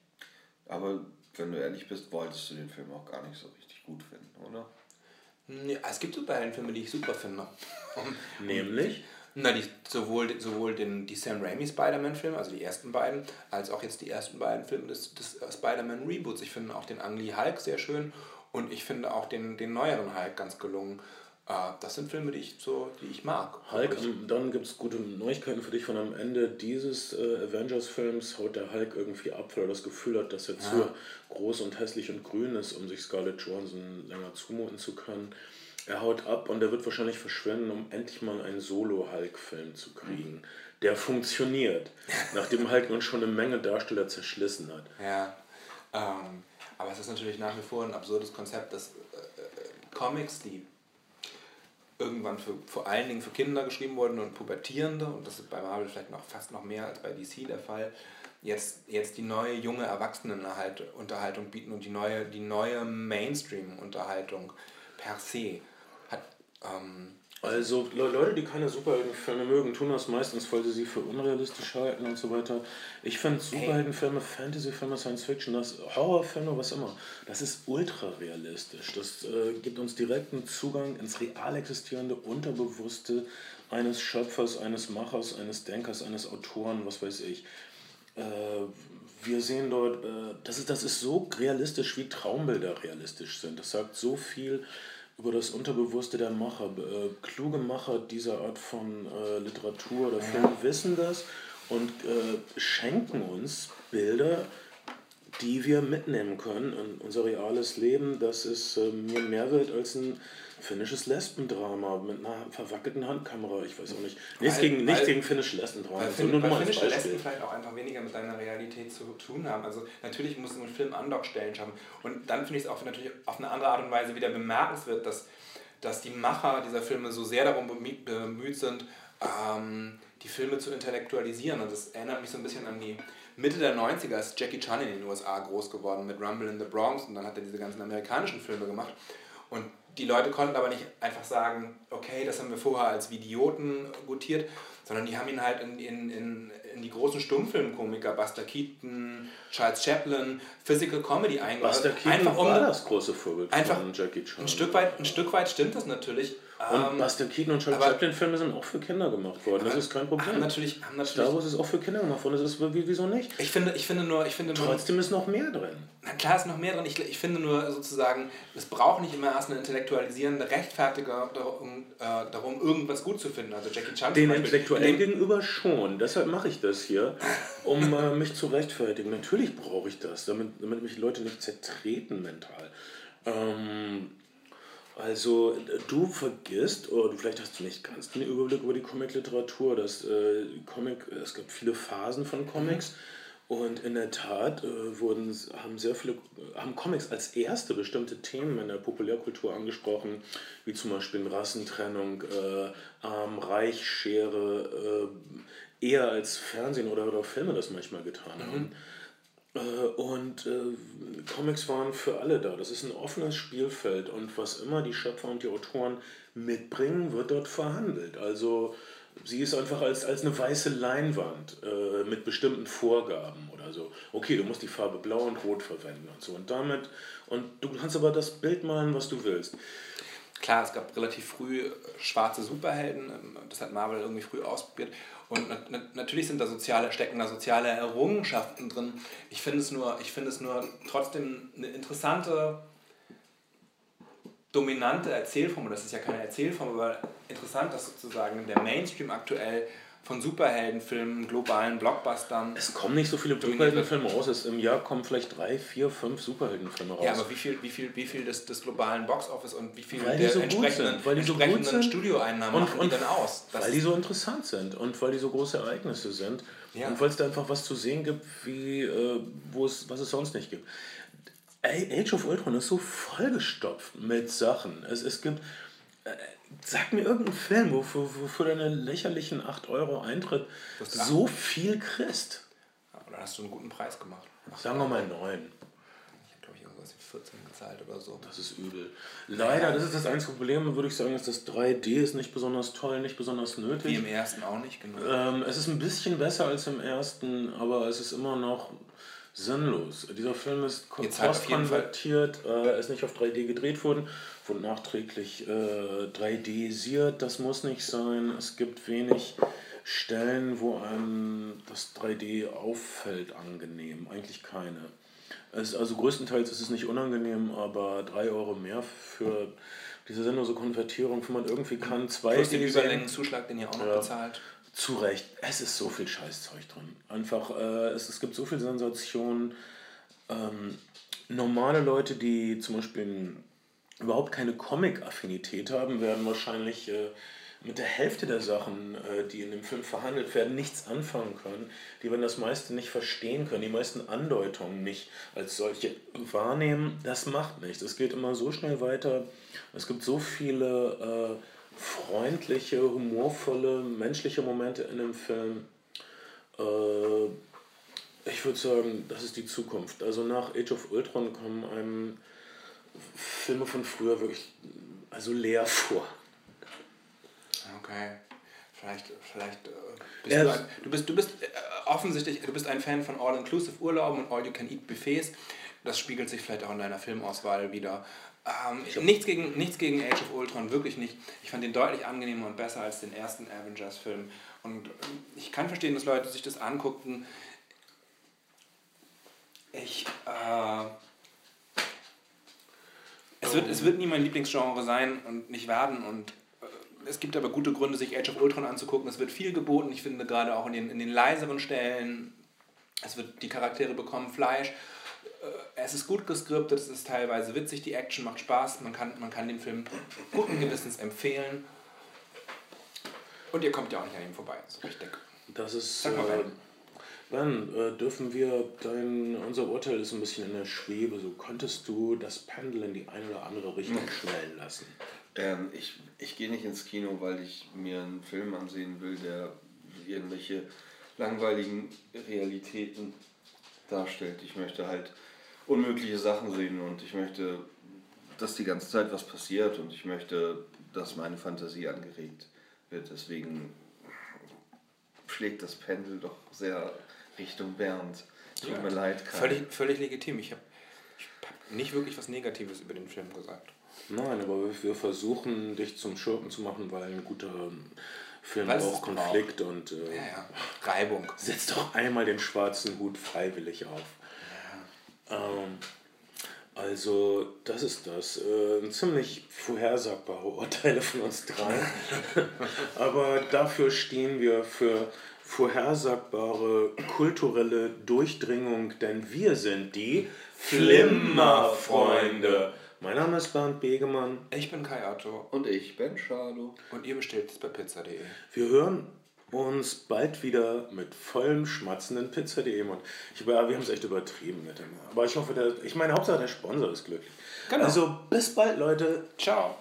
Aber wenn du ehrlich bist, wolltest du den Film auch gar nicht so richtig gut finden, oder?
Ja, es gibt Superheldenfilme, die ich super finde. *laughs*
Nämlich?
Na, die, sowohl, sowohl den, die Sam Raimi Spider-Man-Filme, also die ersten beiden, als auch jetzt die ersten beiden Filme des, des äh, Spider-Man-Reboots. Ich finde auch den Ang Lee Hulk sehr schön und ich finde auch den, den neueren Hulk ganz gelungen. Äh, das sind Filme, die ich, so, die ich mag.
Hulk, dann gibt es gute Neuigkeiten für dich von am Ende dieses äh, Avengers-Films haut der Hulk irgendwie ab, weil er das Gefühl hat, dass er zu groß und hässlich und grün ist, um sich Scarlett Johansson länger zumuten zu können. Er haut ab und er wird wahrscheinlich verschwinden, um endlich mal einen Solo-Hulk-Film zu kriegen, der funktioniert, *laughs* nachdem Hulk nun schon eine Menge Darsteller zerschlissen hat.
Ja, ähm, aber es ist natürlich nach wie vor ein absurdes Konzept, dass äh, äh, Comics, die irgendwann für, vor allen Dingen für Kinder geschrieben wurden und Pubertierende, und das ist bei Marvel vielleicht noch fast noch mehr als bei DC der Fall, jetzt, jetzt die neue junge Erwachsenenunterhaltung bieten und die neue, die neue Mainstream-Unterhaltung per se. Ähm,
also Leute, die keine Superheldenfilme mögen, tun das meistens, weil sie sie für unrealistisch halten und so weiter. Ich finde Superheldenfilme, Fantasyfilme, Science Fiction, das Horrorfilme, was immer, das ist ultra realistisch. Das äh, gibt uns direkten Zugang ins real existierende, unterbewusste eines Schöpfers, eines Machers, eines Denkers, eines Autoren, was weiß ich. Äh, wir sehen dort, äh, das, ist, das ist so realistisch, wie Traumbilder realistisch sind. Das sagt so viel über das Unterbewusste der Macher. Äh, kluge Macher dieser Art von äh, Literatur oder Film wissen das und äh, schenken uns Bilder, die wir mitnehmen können in unser reales Leben. Das ist äh, mir mehr wert als ein finnisches Lesbendrama mit einer verwackelten Handkamera. Ich weiß auch nicht. Nichts gegen, nichts gegen finnische Lesbendrama.
Weil, fin weil finnische Lesben vielleicht auch einfach weniger mit deiner Realität zu tun haben. Also natürlich muss ein Film Andockstellen schaffen. Und dann finde ich es auch natürlich auf eine andere Art und Weise wieder bemerkenswert, dass, dass die Macher dieser Filme so sehr darum bemüht sind, ähm, die Filme zu intellektualisieren. Und das erinnert mich so ein bisschen an die Mitte der 90er ist Jackie Chan in den USA groß geworden mit Rumble in the Bronx und dann hat er diese ganzen amerikanischen Filme gemacht. Und die Leute konnten aber nicht einfach sagen, okay, das haben wir vorher als Vidioten gutiert, sondern die haben ihn halt in, in, in, in die großen Stummfilmkomiker, Buster Keaton, Charles Chaplin, Physical Comedy eingebaut.
Buster Keaton einfach um war das große Vorbild
einfach von Jackie Chan. Ein Stück, weit, ein Stück weit stimmt das natürlich.
Und ähm, Buster Keaton und Charles Chaplin Filme sind auch für Kinder gemacht worden. Das ist kein Problem.
Haben natürlich, haben natürlich
Star Wars ist auch für Kinder gemacht worden. Das ist wieso nicht?
Ich finde, ich finde nur, ich finde nur,
trotzdem ist noch mehr drin.
Na klar ist noch mehr drin. Ich, ich finde nur sozusagen, es braucht nicht immer erst eine intellektualisierende Rechtfertiger darum, äh, darum irgendwas gut zu finden. Also Jackie Chan.
Den Intellektuellen gegenüber schon. Deshalb mache ich das hier, um äh, mich zu rechtfertigen. Natürlich brauche ich das, damit, damit mich Leute nicht zertreten mental. Ähm, also du vergisst, oder vielleicht hast du nicht ganz den Überblick über die Comic-Literatur, dass äh, Comic, es gibt viele Phasen von Comics mhm. und in der Tat äh, wurden, haben sehr viele, haben Comics als erste bestimmte Themen in der Populärkultur angesprochen, wie zum Beispiel Rassentrennung, äh, Arm, Reich, Schere, äh, eher als Fernsehen oder, oder Filme das manchmal getan mhm. haben. Äh, und äh, Comics waren für alle da. Das ist ein offenes Spielfeld und was immer die Schöpfer und die Autoren mitbringen, wird dort verhandelt. Also sie ist einfach als, als eine weiße Leinwand äh, mit bestimmten Vorgaben oder so. Okay, du musst die Farbe blau und rot verwenden und so. Und damit, und du kannst aber das Bild malen, was du willst.
Klar, es gab relativ früh schwarze Superhelden, das hat Marvel irgendwie früh ausprobiert. Und na, natürlich sind da soziale, stecken da soziale Errungenschaften drin. Ich finde es nur, ich finde es nur trotzdem eine interessante, dominante Erzählform. Das ist ja keine Erzählform, aber interessant, dass sozusagen der Mainstream aktuell von Superheldenfilmen, globalen Blockbustern.
Es kommen nicht so viele Superheldenfilme raus. Es, Im Jahr kommen vielleicht drei, vier, fünf Superheldenfilme raus.
Ja, aber wie viel, wie viel, wie viel des, des globalen Boxoffice und wie viel
weil der so
entsprechenden,
weil die so entsprechenden
sind. Studioeinnahmen
und,
machen
und,
die dann aus?
Das weil die so interessant sind und weil die so große Ereignisse sind. Ja. Und weil es da einfach was zu sehen gibt, wie, äh, wo es, was es sonst nicht gibt. Age of Ultron ist so vollgestopft mit Sachen. Es, es gibt Sag mir irgendeinen Film, wo für, für deine lächerlichen 8 Euro Eintritt so viel kriegst.
Aber dann hast du einen guten Preis gemacht.
Sagen wir mal 9.
Ich habe, glaube ich, irgendwas wie 14 gezahlt oder so.
Das ist übel. Leider, das ist das einzige Problem, würde ich sagen, ist das 3D ist nicht besonders toll, nicht besonders nötig.
Wie im ersten auch nicht, genau.
Ähm, es ist ein bisschen besser als im ersten, aber es ist immer noch sinnlos. Dieser Film ist postkonvertiert, äh, ist nicht auf 3D gedreht worden, wurde nachträglich äh, 3D-siert. Das muss nicht sein. Es gibt wenig Stellen, wo einem das 3D auffällt, angenehm. Eigentlich keine. Es, also größtenteils ist es nicht unangenehm, aber 3 Euro mehr für diese sinnlose Konvertierung, wenn man irgendwie kann, 2D.
Plus den Überlängenzuschlag, den ihr auch noch ja. bezahlt.
Zu Recht. Es ist so viel Scheißzeug drin. Einfach, äh, es, es gibt so viel Sensation. Ähm, normale Leute, die zum Beispiel überhaupt keine Comic-Affinität haben, werden wahrscheinlich äh, mit der Hälfte der Sachen, äh, die in dem Film verhandelt werden, nichts anfangen können. Die werden das meiste nicht verstehen können, die meisten Andeutungen nicht als solche wahrnehmen. Das macht nichts. Es geht immer so schnell weiter. Es gibt so viele äh, freundliche, humorvolle, menschliche Momente in dem Film. Äh, ich würde sagen, das ist die Zukunft. Also nach Age of Ultron kommen einem Filme von früher wirklich also leer vor.
Okay. Vielleicht, vielleicht äh, bist du, ein, du bist, du bist äh, offensichtlich, du bist ein Fan von All-Inclusive Urlauben und All-You-Can-Eat-Buffets. Das spiegelt sich vielleicht auch in deiner Filmauswahl wieder. Ähm, nichts, gegen, nichts gegen Age of Ultron, wirklich nicht. Ich fand den deutlich angenehmer und besser als den ersten Avengers-Film. Und ich kann verstehen, dass Leute sich das anguckten. Ich, äh, es, wird, es wird nie mein Lieblingsgenre sein und nicht werden. Und äh, es gibt aber gute Gründe, sich Age of Ultron anzugucken. Es wird viel geboten. Ich finde gerade auch in den, in den leiseren Stellen, es wird, die Charaktere bekommen Fleisch. Äh, es ist gut geskriptet, es ist teilweise witzig, die Action macht Spaß, man kann, man kann den Film guten Gewissens empfehlen. Und ihr kommt ja auch nicht an ihm vorbei, so richtig.
Das ist. Sag mal, ben. Ben, äh, dürfen wir dein. Unser Urteil ist ein bisschen in der Schwebe. So könntest du das Pendel in die eine oder andere Richtung schnellen lassen?
Ähm, ich ich gehe nicht ins Kino, weil ich mir einen Film ansehen will, der irgendwelche langweiligen Realitäten darstellt. Ich möchte halt unmögliche Sachen sehen und ich möchte, dass die ganze Zeit was passiert und ich möchte, dass meine Fantasie angeregt wird. Deswegen schlägt das Pendel doch sehr Richtung Bernd. Tut ja, mir leid,
Kai. Völlig, völlig legitim. Ich habe hab nicht wirklich was Negatives über den Film gesagt.
Nein, aber wir versuchen, dich zum Schurken zu machen, weil ein guter Film braucht Konflikt und äh,
ja, ja. Reibung.
Setz doch einmal den schwarzen Hut freiwillig auf. Ähm, also, das ist das. Äh, ziemlich vorhersagbare *laughs* Urteile von uns drei. *laughs* Aber dafür stehen wir für vorhersagbare kulturelle Durchdringung, denn wir sind die Flimmerfreunde. Mein Name ist Bernd Begemann.
Ich bin Kai Otto.
Und ich bin Charlo.
Und ihr bestellt es bei pizza.de.
Wir hören uns bald wieder mit vollem schmatzenden Pizza.de. Und ich, wir haben es echt übertrieben mit dem. Aber ich hoffe, der, ich meine, Hauptsache der Sponsor ist glücklich. Genau. Also bis bald, Leute.
Ciao.